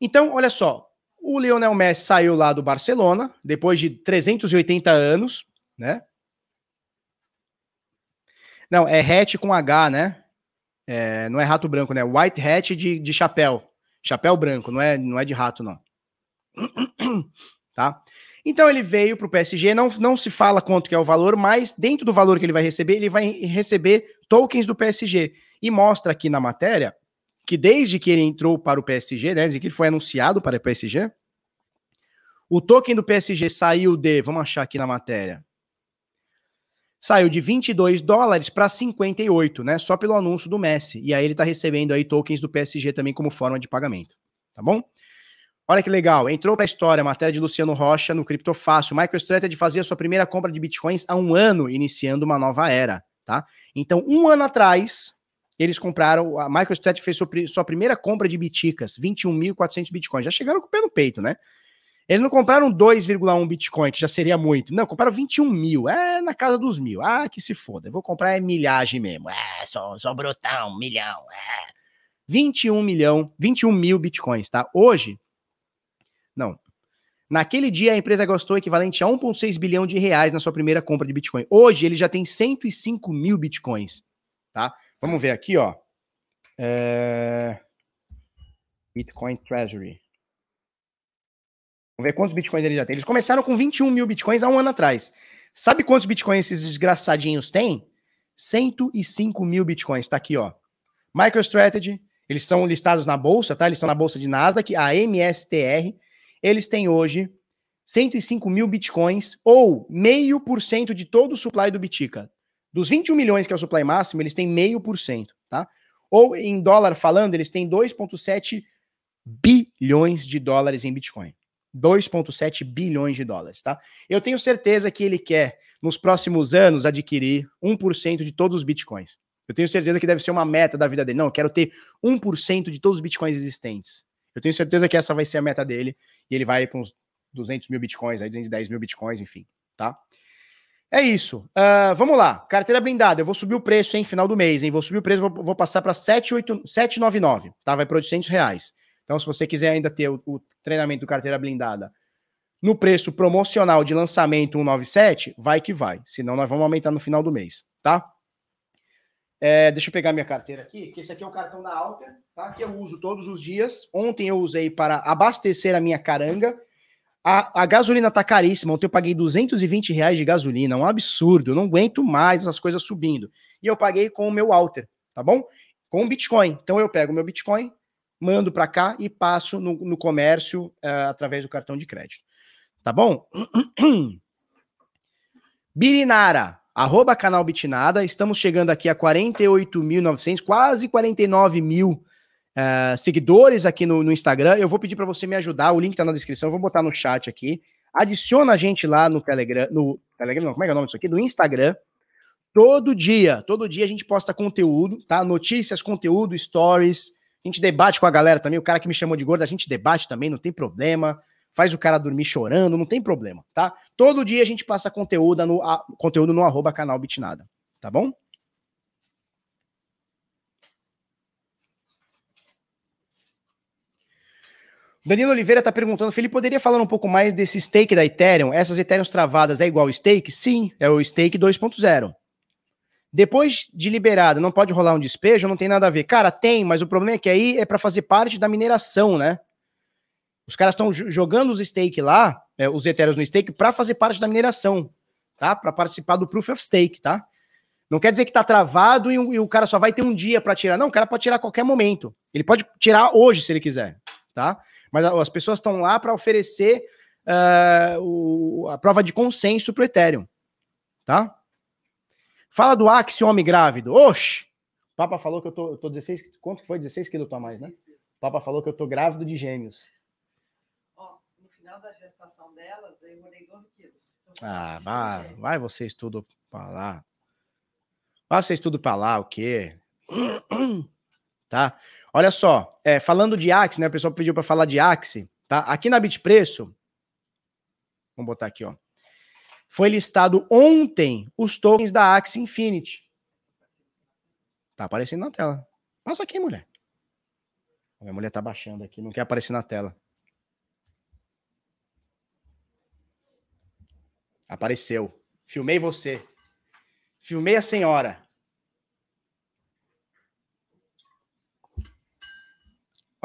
Então, olha só. O Lionel Messi saiu lá do Barcelona, depois de 380 anos, né? Não, é hat com H, né? É, não é rato branco, né? White hat de, de chapéu. Chapéu branco, não é, não é de rato, não. tá? Então ele veio para o PSG, não, não se fala quanto que é o valor, mas dentro do valor que ele vai receber, ele vai receber tokens do PSG. E mostra aqui na matéria que desde que ele entrou para o PSG, né, desde que ele foi anunciado para o PSG, o token do PSG saiu de, vamos achar aqui na matéria, saiu de 22 dólares para 58, né, só pelo anúncio do Messi. E aí ele está recebendo aí tokens do PSG também como forma de pagamento, tá bom? Olha que legal, entrou para a história a matéria de Luciano Rocha no Criptofácil. MicroStrategy fazia sua primeira compra de bitcoins há um ano, iniciando uma nova era, tá? Então, um ano atrás, eles compraram, a MicroStrategy fez sua, primeira compra de biticas, 21.400 bitcoins. Já chegaram com o pé no peito, né? Eles não compraram 2,1 Bitcoin, que já seria muito. Não, compraram 21 mil. É na casa dos mil. Ah, que se foda. Eu vou comprar é milhagem mesmo. É, só, só brutão, milhão. É. 21 milhão, 21 mil Bitcoins, tá? Hoje, não. Naquele dia, a empresa gastou equivalente a 1,6 bilhão de reais na sua primeira compra de Bitcoin. Hoje, ele já tem 105 mil Bitcoins. Tá? Vamos ver aqui, ó. É... Bitcoin Treasury. Vamos ver quantos Bitcoins ele já tem. Eles começaram com 21 mil Bitcoins há um ano atrás. Sabe quantos Bitcoins esses desgraçadinhos têm? 105 mil Bitcoins. Tá aqui, ó. MicroStrategy. Eles são listados na bolsa, tá? Eles estão na bolsa de Nasdaq, a MSTR eles têm hoje 105 mil bitcoins, ou meio por cento de todo o supply do Bitica. Dos 21 milhões, que é o supply máximo, eles têm meio por cento, tá? Ou em dólar falando, eles têm 2,7 bilhões de dólares em Bitcoin. 2,7 bilhões de dólares, tá? Eu tenho certeza que ele quer, nos próximos anos, adquirir 1% de todos os bitcoins. Eu tenho certeza que deve ser uma meta da vida dele. Não, eu quero ter 1% de todos os bitcoins existentes. Eu tenho certeza que essa vai ser a meta dele e ele vai para uns 200 mil bitcoins, aí 210 mil bitcoins, enfim, tá? É isso. Uh, vamos lá. Carteira blindada. Eu vou subir o preço, hein? Final do mês, hein? Vou subir o preço, vou, vou passar para 799, tá? Vai para 800 reais. Então, se você quiser ainda ter o, o, treinamento do carteira blindada no preço promocional de lançamento 197, vai que vai. Senão, nós vamos aumentar no final do mês, tá? É, deixa eu pegar minha carteira aqui, que esse aqui é o cartão da Alter, tá? Que eu uso todos os dias. Ontem eu usei para abastecer a minha caranga. A, a gasolina tá caríssima. Ontem eu paguei 220 reais de gasolina, um absurdo. Eu não aguento mais as coisas subindo. E eu paguei com o meu Alter, tá bom? Com o Bitcoin. Então eu pego o meu Bitcoin, mando para cá e passo no, no comércio uh, através do cartão de crédito. Tá bom? Birinara, arroba canal Bitnada. Estamos chegando aqui a 48.900, quase 49 mil uh, seguidores aqui no, no, Instagram. Eu vou pedir para você me ajudar, o link está na descrição, eu vou botar no chat aqui. Adiciona a gente lá no Telegram, no Telegram, não, como é que é o nome disso aqui? No Instagram. Todo dia, todo dia a gente posta conteúdo, tá? Notícias, conteúdo, stories. A gente debate com a galera também. O cara que me chamou de gordo, a gente debate também, não tem problema faz o cara dormir chorando, não tem problema, tá? Todo dia a gente passa conteúdo no, a, conteúdo no arroba canal Bitnada, tá bom? Danilo Oliveira está perguntando, Felipe, poderia falar um pouco mais desse stake da Ethereum? Essas Ethereum travadas é igual stake? Sim, é o stake 2.0. Depois de liberada, não pode rolar um despejo? Não tem nada a ver. Cara, tem, mas o problema é que aí é para fazer parte da mineração, né? Os caras estão jogando os stake lá, é, os Ethereum no stake, para fazer parte da mineração, tá? Para participar do Proof of Stake, tá? Não quer dizer que tá travado e, e o cara só vai ter um dia para tirar. Não, o cara pode tirar a qualquer momento. Ele pode tirar hoje, se ele quiser, tá? Mas as pessoas estão lá para oferecer uh, o, a prova de consenso para o Ethereum. Tá? Fala do Axie homem grávido. Oxi! O Papa falou que eu tô, eu tô 16. Quanto que foi? 16 quilos a mais, né? O Papa falou que eu tô grávido de gêmeos. Ó, no final da gestação delas, eu engordei 12 quilos. Então, ah, vai, vai vocês tudo para lá. Vai vocês tudo para lá, o quê? Tá? Olha só, é, falando de Axie, né? O pessoal pediu para falar de Axie, tá? Aqui na Bitpreço, vamos botar aqui, ó. Foi listado ontem os tokens da Axie Infinity. Tá aparecendo na tela. Passa aqui, mulher. A minha mulher tá baixando aqui, não quer aparecer na tela. Apareceu. Filmei você. Filmei a senhora.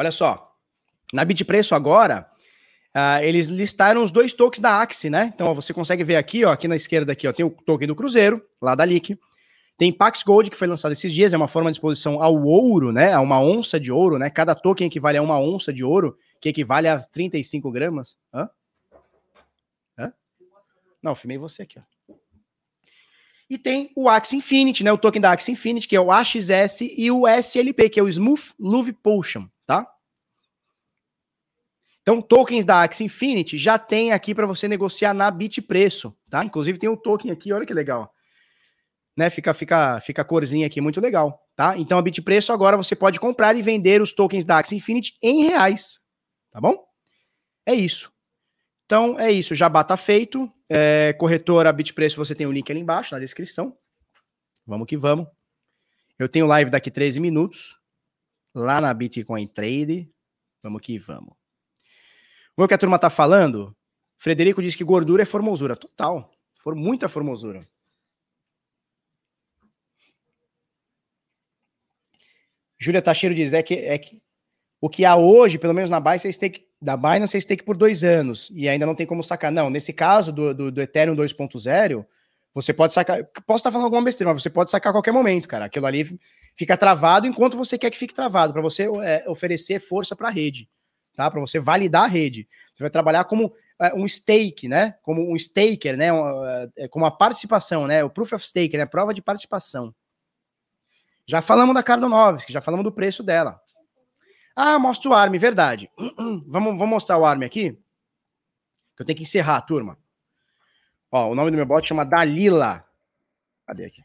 Olha só. Na Bitpreço agora, uh, eles listaram os dois tokens da Axie, né? Então, ó, você consegue ver aqui, ó, aqui na esquerda aqui, ó, tem o token do Cruzeiro, lá da Lick. Tem Pax Gold, que foi lançado esses dias, é uma forma de exposição ao ouro, né? A uma onça de ouro, né? Cada token equivale a uma onça de ouro, que equivale a 35 gramas. Hã? Hã? Não, filmei você aqui, ó. E tem o Axie Infinity, né? O token da Axie Infinity, que é o AXS, e o SLP, que é o Smooth Love Potion? Então, tokens da Axie Infinity já tem aqui para você negociar na Bitpreço, tá? Inclusive tem um token aqui, olha que legal. Né? Fica fica fica a corzinha aqui, muito legal, tá? Então a Bitpreço agora você pode comprar e vender os tokens da Axie Infinity em reais, tá bom? É isso. Então é isso, já bata feito. É, corretora Bitpreço, você tem o link ali embaixo na descrição. Vamos que vamos. Eu tenho live daqui 13 minutos lá na Bitcoin Trade. Vamos que vamos. O que a turma tá falando, Frederico diz que gordura é formosura. Total. For muita formosura. Júlia Tacheiro diz é que, é que o que há hoje, pelo menos na Binance, é stake, da Binance é stake por dois anos e ainda não tem como sacar. Não, nesse caso do, do, do Ethereum 2.0, você pode sacar. Posso estar falando alguma besteira, mas você pode sacar a qualquer momento, cara. Aquilo ali fica travado enquanto você quer que fique travado, para você é, oferecer força para a rede, tá? Para você validar a rede. Você vai trabalhar como é, um stake, né? Como um staker, né? Um, é, como a participação, né? O proof of stake, né? Prova de participação. Já falamos da Cardonovski, já falamos do preço dela. Ah, mostra o ARM, verdade. vamos, vamos mostrar o ARM aqui. Que eu tenho que encerrar, turma. Ó, o nome do meu bot chama Dalila. Cadê aqui?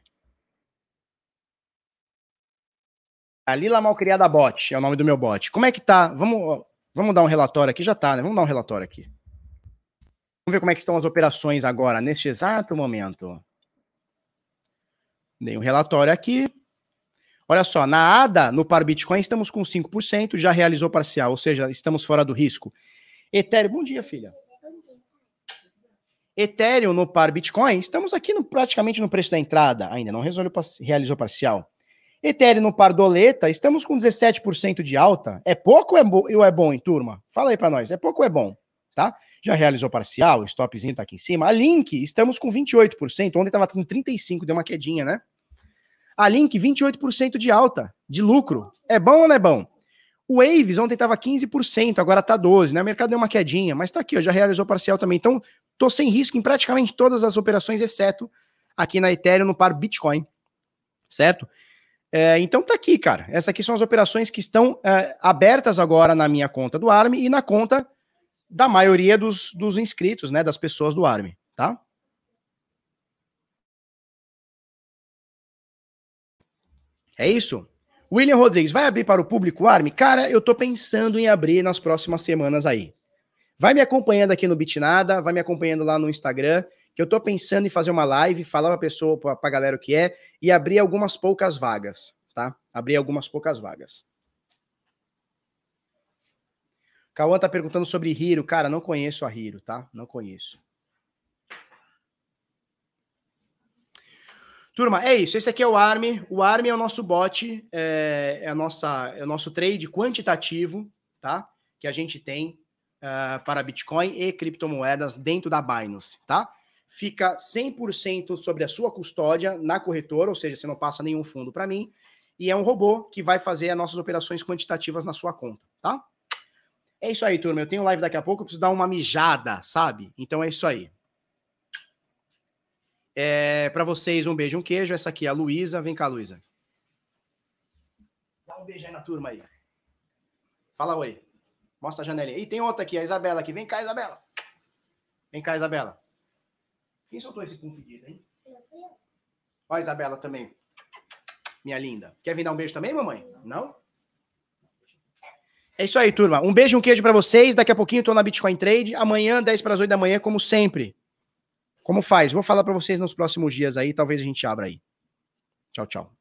A Lila Malcriada Bot é o nome do meu bot. Como é que tá? Vamos, vamos dar um relatório aqui? Já tá, né? Vamos dar um relatório aqui. Vamos ver como é que estão as operações agora, neste exato momento. Dei um relatório aqui. Olha só, na ADA, no par Bitcoin, estamos com 5%, já realizou parcial, ou seja, estamos fora do risco. Ethereum, bom dia, filha. Ethereum no par Bitcoin, estamos aqui no, praticamente no preço da entrada, ainda não resolveu, realizou parcial. Ethereum no par doleta, estamos com 17% de alta. É pouco ou é, bo ou é bom, hein, turma? Fala aí para nós, é pouco ou é bom? Tá? Já realizou parcial, o stopzinho tá aqui em cima. A Link, estamos com 28%. Ontem tava com 35%, deu uma quedinha, né? A Link, 28% de alta, de lucro. É bom ou não é bom? O Waves ontem tava 15%, agora tá 12%, né? O mercado deu uma quedinha, mas tá aqui, ó, já realizou parcial também. Então, tô sem risco em praticamente todas as operações, exceto aqui na Ethereum no par Bitcoin, certo? É, então tá aqui, cara. Essas aqui são as operações que estão é, abertas agora na minha conta do ARM e na conta da maioria dos, dos inscritos, né? Das pessoas do ARM, tá? É isso? William Rodrigues, vai abrir para o público ARM? Cara, eu tô pensando em abrir nas próximas semanas aí. Vai me acompanhando aqui no Bitnada, vai me acompanhando lá no Instagram, que eu tô pensando em fazer uma live, falar pra pessoa, pra, pra galera o que é, e abrir algumas poucas vagas, tá? Abrir algumas poucas vagas. Cauã tá perguntando sobre Hiro. Cara, não conheço a Hiro, tá? Não conheço. Turma, é isso. Esse aqui é o ARM. O ARM é o nosso bot, é, é a nossa, é o nosso trade quantitativo, tá? Que a gente tem uh, para Bitcoin e criptomoedas dentro da Binance, tá? Fica 100% sobre a sua custódia na corretora, ou seja, você não passa nenhum fundo para mim. E é um robô que vai fazer as nossas operações quantitativas na sua conta, tá? É isso aí, turma. Eu tenho live daqui a pouco, eu preciso dar uma mijada, sabe? Então é isso aí. É, para vocês, um beijo, um queijo. Essa aqui é a Luísa. Vem cá, Luísa. Dá um beijo aí na turma aí. Fala oi. Mostra a janelinha. E tem outra aqui, a Isabela aqui. Vem cá, Isabela. Vem cá, Isabela. Quem soltou esse confundido, hein? Ó, a Isabela também. Minha linda. Quer vir dar um beijo também, mamãe? Não? É isso aí, turma. Um beijo, um queijo para vocês. Daqui a pouquinho estou na Bitcoin Trade. Amanhã, 10 para as 8 da manhã, como sempre. Como faz? Vou falar para vocês nos próximos dias aí, talvez a gente abra aí. Tchau, tchau.